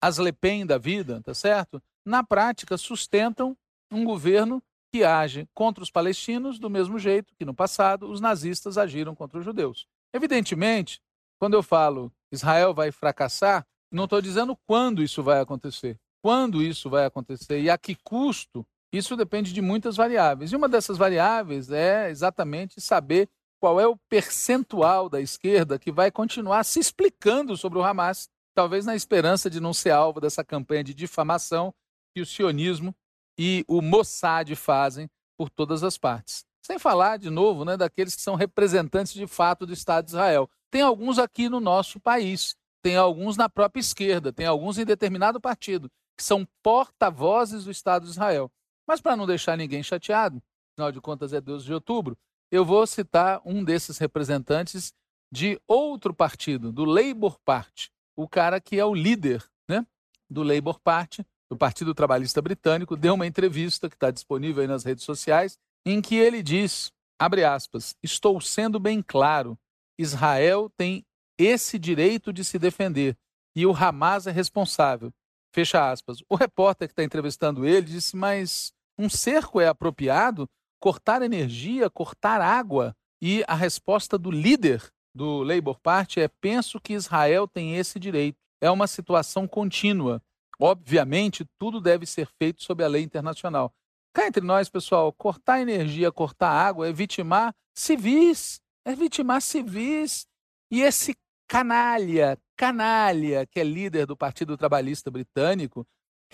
as Le Pen da vida, tá certo? Na prática, sustentam um governo que age contra os palestinos do mesmo jeito que no passado os nazistas agiram contra os judeus. Evidentemente, quando eu falo Israel vai fracassar, não estou dizendo quando isso vai acontecer. Quando isso vai acontecer e a que custo, isso depende de muitas variáveis. E uma dessas variáveis é exatamente saber qual é o percentual da esquerda que vai continuar se explicando sobre o Hamas, talvez na esperança de não ser alvo dessa campanha de difamação que o sionismo e o Mossad fazem por todas as partes. Sem falar, de novo, né, daqueles que são representantes de fato do Estado de Israel. Tem alguns aqui no nosso país, tem alguns na própria esquerda, tem alguns em determinado partido, que são porta-vozes do Estado de Israel. Mas para não deixar ninguém chateado, afinal de contas é 12 de outubro, eu vou citar um desses representantes de outro partido, do Labour Party, o cara que é o líder né, do Labour Party, do Partido Trabalhista Britânico, deu uma entrevista que está disponível aí nas redes sociais, em que ele diz, abre aspas, estou sendo bem claro, Israel tem esse direito de se defender e o Hamas é responsável. Fecha aspas. O repórter que está entrevistando ele disse, mas um cerco é apropriado? Cortar energia, cortar água? E a resposta do líder do Labour Party é: penso que Israel tem esse direito. É uma situação contínua. Obviamente, tudo deve ser feito sob a lei internacional. Cá entre nós, pessoal, cortar energia, cortar água é vitimar civis. É vitimar civis. E esse canalha, canalha, que é líder do Partido Trabalhista Britânico,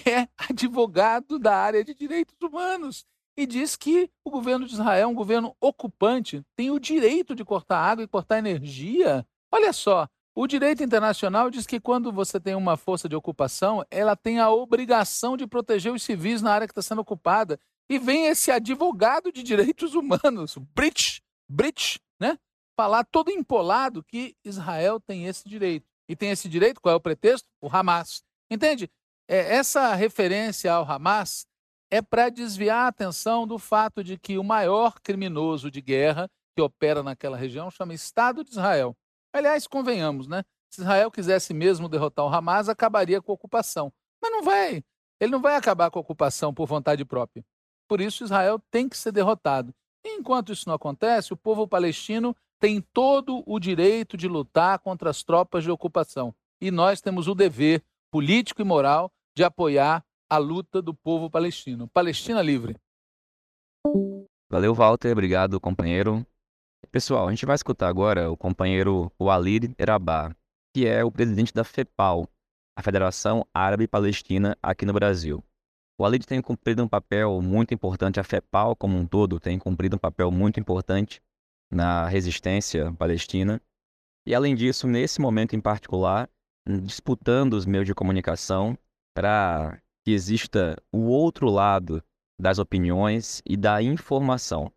é advogado da área de direitos humanos e diz que o governo de Israel, um governo ocupante, tem o direito de cortar água e cortar energia. Olha só, o direito internacional diz que quando você tem uma força de ocupação, ela tem a obrigação de proteger os civis na área que está sendo ocupada. E vem esse advogado de direitos humanos, British, British, né? Falar todo empolado que Israel tem esse direito. E tem esse direito, qual é o pretexto? O Hamas. Entende? É, essa referência ao Hamas é para desviar a atenção do fato de que o maior criminoso de guerra que opera naquela região chama Estado de Israel. Aliás, convenhamos, né? Se Israel quisesse mesmo derrotar o Hamas, acabaria com a ocupação. Mas não vai. Ele não vai acabar com a ocupação por vontade própria. Por isso, Israel tem que ser derrotado. E enquanto isso não acontece, o povo palestino tem todo o direito de lutar contra as tropas de ocupação. E nós temos o dever político e moral de apoiar a luta do povo palestino. Palestina livre. Valeu, Walter. Obrigado, companheiro. Pessoal, a gente vai escutar agora o companheiro Walid Erabá, que é o presidente da FEPAL, a Federação Árabe Palestina aqui no Brasil. O Walid tem cumprido um papel muito importante, a FEPAL como um todo tem cumprido um papel muito importante na resistência palestina. E além disso, nesse momento em particular, disputando os meios de comunicação para que exista o outro lado das opiniões e da informação.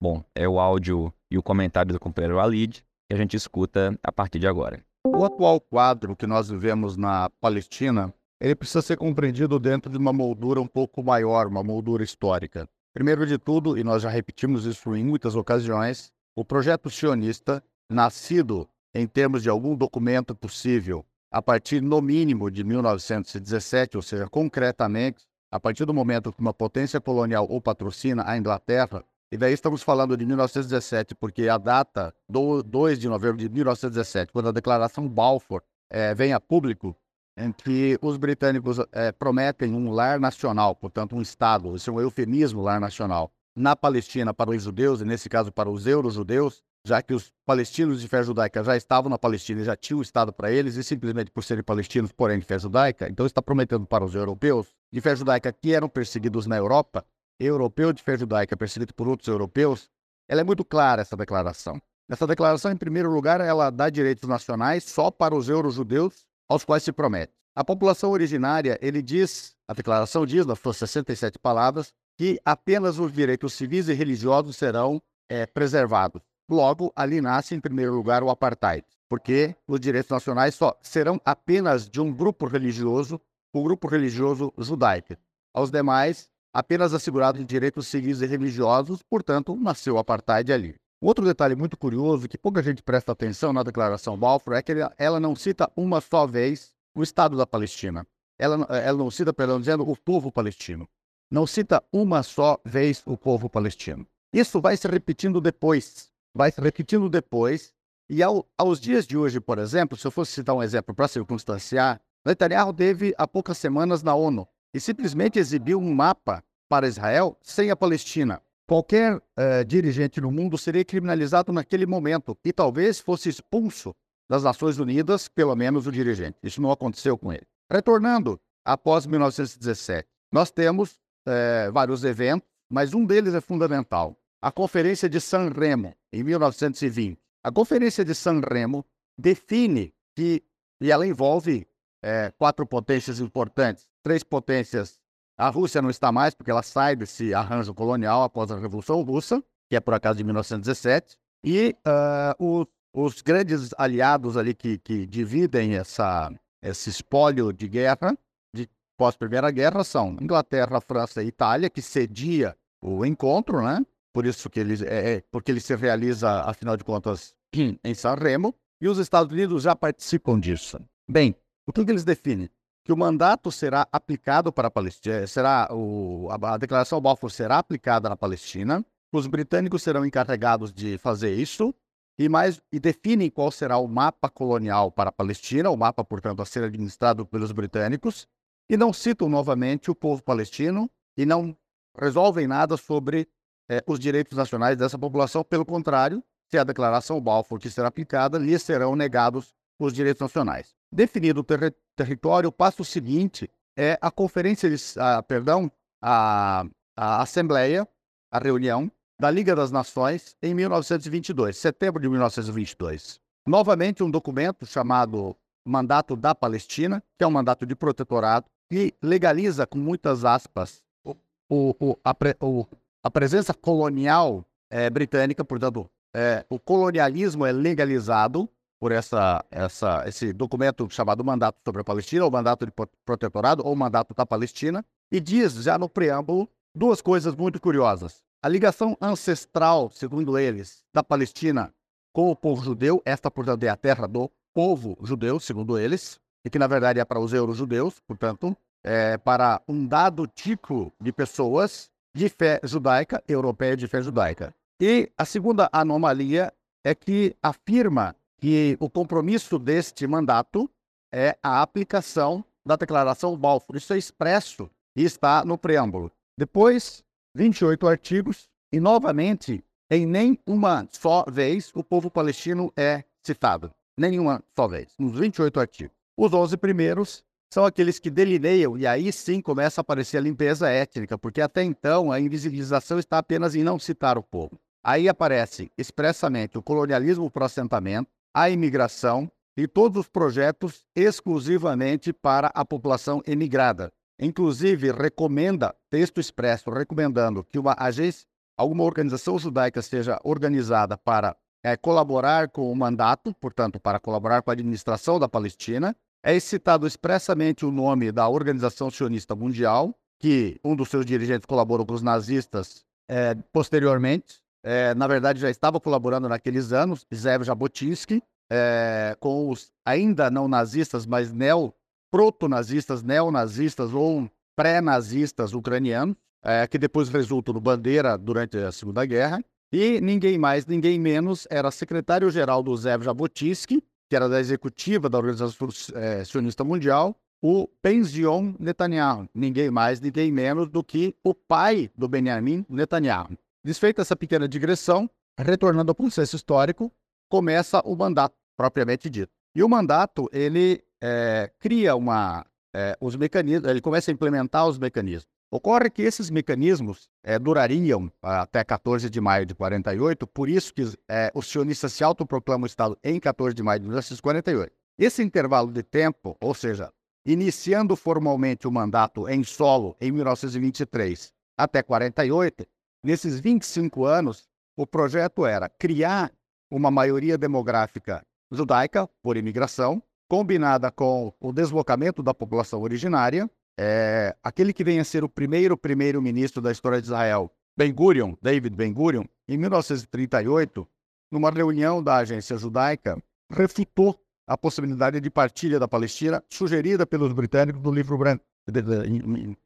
Bom, é o áudio e o comentário do companheiro Alid que a gente escuta a partir de agora. O atual quadro que nós vivemos na Palestina ele precisa ser compreendido dentro de uma moldura um pouco maior, uma moldura histórica. Primeiro de tudo, e nós já repetimos isso em muitas ocasiões, o projeto sionista, nascido em termos de algum documento possível a partir, no mínimo, de 1917, ou seja, concretamente, a partir do momento que uma potência colonial ou patrocina a Inglaterra, e daí estamos falando de 1917, porque a data do 2 de novembro de 1917, quando a Declaração Balfour é, vem a público, em que os britânicos é, prometem um lar nacional, portanto, um Estado, isso é um eufemismo, lar nacional, na Palestina para os judeus, e nesse caso para os euro-judeus, já que os palestinos de fé judaica já estavam na Palestina e já tinham um Estado para eles, e simplesmente por serem palestinos, porém de fé judaica, então está prometendo para os europeus de fé judaica que eram perseguidos na Europa, europeu de fé judaica perseguido por outros europeus, ela é muito clara, essa declaração. Essa declaração, em primeiro lugar, ela dá direitos nacionais só para os euro-judeus aos quais se promete. A população originária, ele diz, a declaração diz, nas suas 67 palavras, que apenas os direitos civis e religiosos serão é, preservados. Logo, ali nasce, em primeiro lugar, o apartheid, porque os direitos nacionais só serão apenas de um grupo religioso, o grupo religioso judaico. Aos demais, apenas assegurados direitos civis e religiosos, portanto, nasceu o apartheid ali. Outro detalhe muito curioso, que pouca gente presta atenção na Declaração Balfour, é que ela não cita uma só vez o Estado da Palestina. Ela, ela não cita, perdão, dizendo o povo palestino. Não cita uma só vez o povo palestino. Isso vai se repetindo depois vai se repetindo depois. E ao, aos dias de hoje, por exemplo, se eu fosse citar um exemplo para circunstanciar, Netanyahu teve há poucas semanas na ONU e simplesmente exibiu um mapa para Israel sem a Palestina. Qualquer uh, dirigente no mundo seria criminalizado naquele momento e talvez fosse expulso das Nações Unidas, pelo menos o dirigente. Isso não aconteceu com ele. Retornando após 1917, nós temos uh, vários eventos, mas um deles é fundamental a Conferência de San Remo, em 1920. A Conferência de San Remo define que, e ela envolve é, quatro potências importantes, três potências. A Rússia não está mais, porque ela sai desse arranjo colonial após a Revolução Russa, que é por acaso de 1917, e uh, os, os, grandes aliados ali que, que dividem essa, esse espólio de guerra, de pós-Primeira Guerra, são Inglaterra, França e Itália, que cedia o encontro, né? por isso que ele é, é, porque ele se realiza, afinal de contas, em San Remo, e os Estados Unidos já participam disso. Bem, o que, que eles definem? Que o mandato será aplicado para a Palestina, eh, será o, a, a declaração Balfour será aplicada na Palestina, os britânicos serão encarregados de fazer isso, e mais e definem qual será o mapa colonial para a Palestina, o mapa, portanto, a ser administrado pelos britânicos, e não citam novamente o povo palestino e não resolvem nada sobre é, os direitos nacionais dessa população. Pelo contrário, se a declaração Balfour que será aplicada, lhes serão negados os direitos nacionais. Definido o ter território, o passo seguinte é a conferência, de, a, perdão, a, a assembleia, a reunião da Liga das Nações em 1922, setembro de 1922. Novamente um documento chamado Mandato da Palestina, que é um mandato de protetorado, que legaliza com muitas aspas o, o, a, o, a presença colonial é, britânica, portanto, é, o colonialismo é legalizado por essa, essa, esse documento chamado Mandato sobre a Palestina, ou Mandato de Protetorado, ou Mandato da Palestina, e diz já no preâmbulo duas coisas muito curiosas. A ligação ancestral, segundo eles, da Palestina com o povo judeu, esta, portanto, é a terra do povo judeu, segundo eles, e que na verdade é para os euro-judeus, portanto, é para um dado tipo de pessoas de fé judaica, europeia de fé judaica. E a segunda anomalia é que afirma que o compromisso deste mandato é a aplicação da Declaração Balfour. Isso é expresso e está no preâmbulo. Depois, 28 artigos, e novamente, em nenhuma só vez o povo palestino é citado. Nenhuma só vez, nos 28 artigos. Os 11 primeiros são aqueles que delineiam, e aí sim começa a aparecer a limpeza étnica, porque até então a invisibilização está apenas em não citar o povo. Aí aparece expressamente o colonialismo por assentamento, a imigração e todos os projetos exclusivamente para a população emigrada. Inclusive, recomenda, texto expresso, recomendando que uma agência, alguma organização judaica seja organizada para é, colaborar com o mandato, portanto, para colaborar com a administração da Palestina, é citado expressamente o nome da Organização Sionista Mundial, que um dos seus dirigentes colaborou com os nazistas é, posteriormente. É, na verdade, já estava colaborando naqueles anos, Zev Jabotinsky, é, com os ainda não nazistas, mas neo, proto-nazistas, neonazistas ou pré-nazistas ucranianos, é, que depois resultam no Bandeira durante a Segunda Guerra. E ninguém mais, ninguém menos, era secretário-geral do Zev Jabotinsky, que era da executiva da Organização é, Sionista Mundial, o Benzion Netanyahu, ninguém mais, ninguém menos do que o pai do Benjamin Netanyahu. Desfeita essa pequena digressão, retornando ao processo histórico, começa o mandato propriamente dito. E o mandato ele é, cria uma é, os mecanismos, ele começa a implementar os mecanismos. Ocorre que esses mecanismos é, durariam até 14 de maio de 48, por isso que é, os sionistas se autoproclamam Estado em 14 de maio de 1948. Esse intervalo de tempo, ou seja, iniciando formalmente o mandato em solo em 1923 até 48, nesses 25 anos, o projeto era criar uma maioria demográfica judaica por imigração, combinada com o deslocamento da população originária, é, aquele que vem a ser o primeiro primeiro-ministro da história de Israel, Ben Gurion, David Ben Gurion, em 1938, numa reunião da agência judaica, refutou a possibilidade de partilha da Palestina sugerida pelos britânicos no livro branco,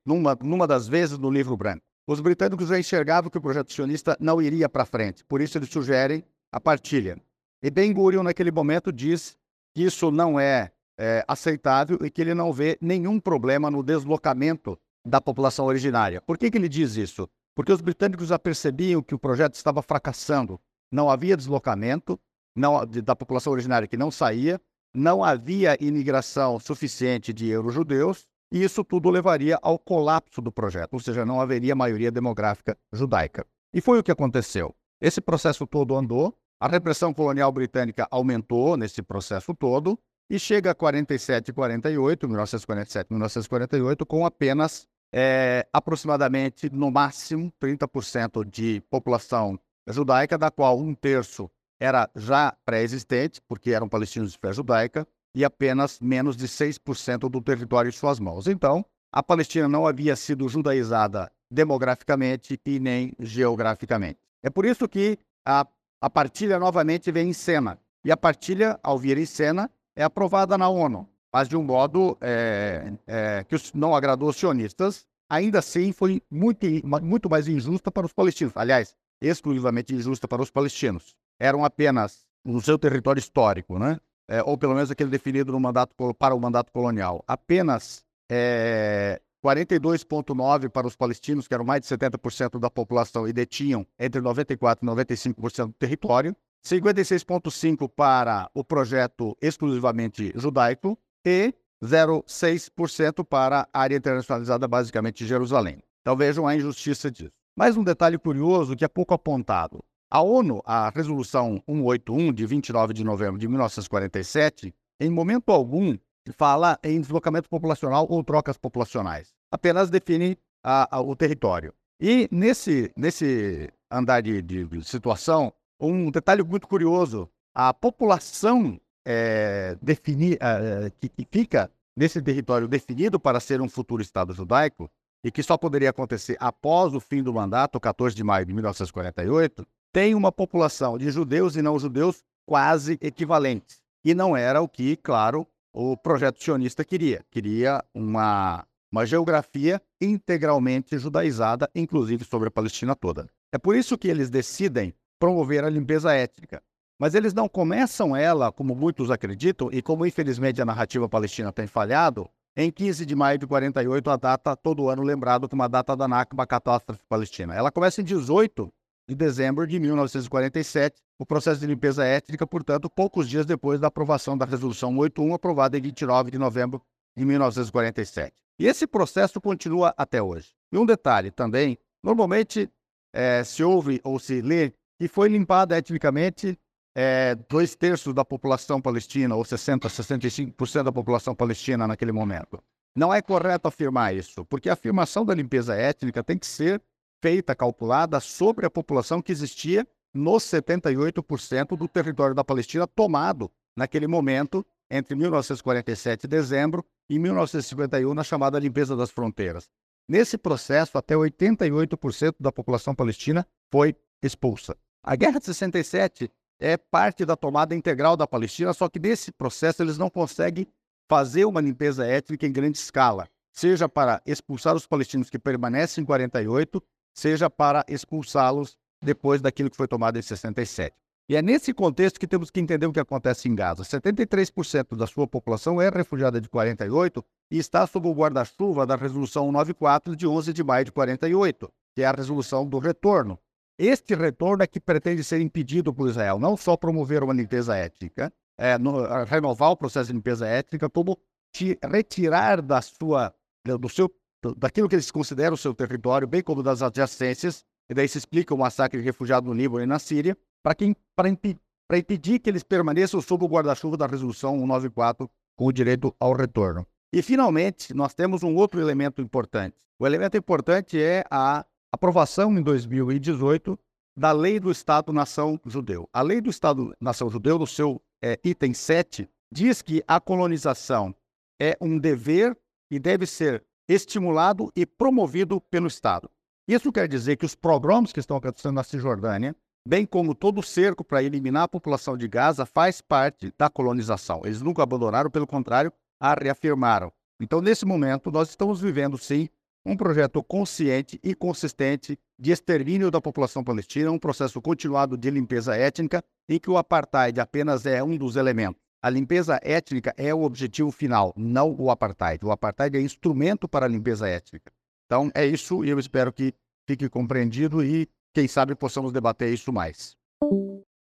numa, numa das vezes no livro branco. Os britânicos já enxergavam que o projeto sionista não iria para frente, por isso eles sugerem a partilha. E Ben Gurion, naquele momento, diz que isso não é, é aceitável e que ele não vê nenhum problema no deslocamento da população originária. Por que, que ele diz isso? Porque os britânicos já percebiam que o projeto estava fracassando. Não havia deslocamento não, da população originária que não saía, não havia imigração suficiente de eurojudeus, e isso tudo levaria ao colapso do projeto, ou seja, não haveria maioria demográfica judaica. E foi o que aconteceu. Esse processo todo andou, a repressão colonial britânica aumentou nesse processo todo e chega a 47 e 48, 1947 1948, com apenas é, aproximadamente, no máximo, 30% de população judaica, da qual um terço era já pré-existente, porque eram palestinos de fé judaica, e apenas menos de 6% do território em suas mãos. Então, a Palestina não havia sido judaizada demograficamente e nem geograficamente. É por isso que a a partilha novamente vem em cena. E a partilha, ao vir em cena, é aprovada na ONU, mas de um modo é, é, que não agradou os sionistas. Ainda assim, foi muito, muito mais injusta para os palestinos. Aliás, exclusivamente injusta para os palestinos. Eram apenas no seu território histórico, né? É, ou pelo menos aquele definido no mandato, para o mandato colonial. Apenas é, 42,9% para os palestinos, que eram mais de 70% da população e detinham entre 94% e 95% do território, 56,5% para o projeto exclusivamente judaico e 0,6% para a área internacionalizada, basicamente Jerusalém. Então vejam a injustiça disso. Mais um detalhe curioso que é pouco apontado. A ONU, a Resolução 181, de 29 de novembro de 1947, em momento algum fala em deslocamento populacional ou trocas populacionais. Apenas define a, a, o território. E nesse, nesse andar de, de, situação, um detalhe muito curioso: a população é, defini, é, que, que fica nesse território definido para ser um futuro Estado judaico, e que só poderia acontecer após o fim do mandato, 14 de maio de 1948, tem uma população de judeus e não judeus quase equivalentes. E não era o que, claro, o projeto sionista queria. Queria uma, uma geografia integralmente judaizada, inclusive sobre a Palestina toda. É por isso que eles decidem promover a limpeza étnica. Mas eles não começam ela, como muitos acreditam, e como infelizmente a narrativa palestina tem falhado, em 15 de maio de 48, a data todo ano lembrado como a data da Nakba, catástrofe palestina. Ela começa em 18 de dezembro de 1947, o processo de limpeza étnica, portanto, poucos dias depois da aprovação da Resolução 81, aprovada em 29 de novembro de 1947. E esse processo continua até hoje. E um detalhe também: normalmente é, se ouve ou se lê que foi limpada etnicamente é, dois terços da população palestina, ou 60%, 65% da população palestina naquele momento. Não é correto afirmar isso, porque a afirmação da limpeza étnica tem que ser feita, calculada sobre a população que existia nos 78% do território da Palestina tomado naquele momento entre 1947 e dezembro e 1951 na chamada limpeza das fronteiras. Nesse processo, até 88% da população palestina foi expulsa. A Guerra de 67 é parte da tomada integral da Palestina, só que nesse processo eles não conseguem fazer uma limpeza étnica em grande escala, seja para expulsar os palestinos que permanecem em 48, seja para expulsá-los depois daquilo que foi tomado em 67. E é nesse contexto que temos que entender o que acontece em Gaza. 73% da sua população é refugiada de 48 e está sob o guarda-chuva da Resolução 194 de 11 de maio de 48, que é a resolução do retorno. Este retorno é que pretende ser impedido por Israel, não só promover uma limpeza étnica, é, no, renovar o processo de limpeza étnica, como te retirar da sua, do seu, daquilo que eles consideram o seu território, bem como das adjacências, e daí se explica o massacre de refugiados no Líbano e na Síria, para imp impedir que eles permaneçam sob o guarda-chuva da Resolução 194 com o direito ao retorno. E, finalmente, nós temos um outro elemento importante. O elemento importante é a aprovação em 2018 da Lei do Estado-nação judeu. A Lei do Estado-nação judeu, no seu é, item 7, diz que a colonização é um dever e deve ser estimulado e promovido pelo Estado. Isso quer dizer que os programas que estão acontecendo na Cisjordânia bem como todo o cerco para eliminar a população de Gaza, faz parte da colonização. Eles nunca abandonaram, pelo contrário, a reafirmaram. Então, nesse momento, nós estamos vivendo, sim, um projeto consciente e consistente de extermínio da população palestina, um processo continuado de limpeza étnica, em que o apartheid apenas é um dos elementos. A limpeza étnica é o objetivo final, não o apartheid. O apartheid é instrumento para a limpeza étnica. Então, é isso e eu espero que fique compreendido e quem sabe possamos debater isso mais.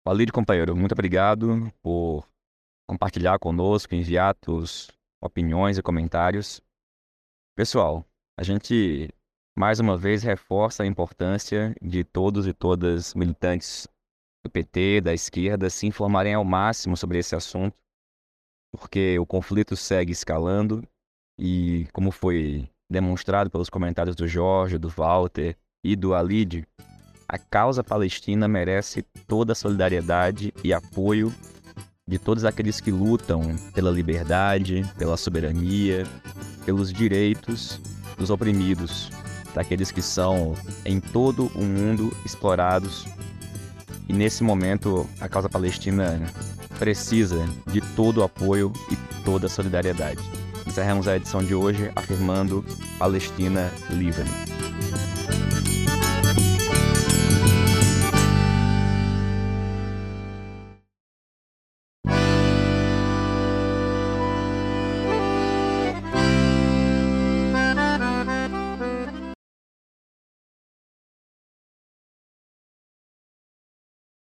Valide, companheiro, muito obrigado por compartilhar conosco, enviar suas opiniões e comentários. Pessoal, a gente mais uma vez reforça a importância de todos e todas militantes do PT, da esquerda, se informarem ao máximo sobre esse assunto, porque o conflito segue escalando e, como foi demonstrado pelos comentários do Jorge, do Walter e do Alide, a causa palestina merece toda a solidariedade e apoio de todos aqueles que lutam pela liberdade, pela soberania, pelos direitos dos oprimidos, daqueles que são em todo o mundo explorados. E nesse momento, a causa palestina precisa de todo o apoio e toda a solidariedade. Encerramos a edição de hoje afirmando Palestina livre.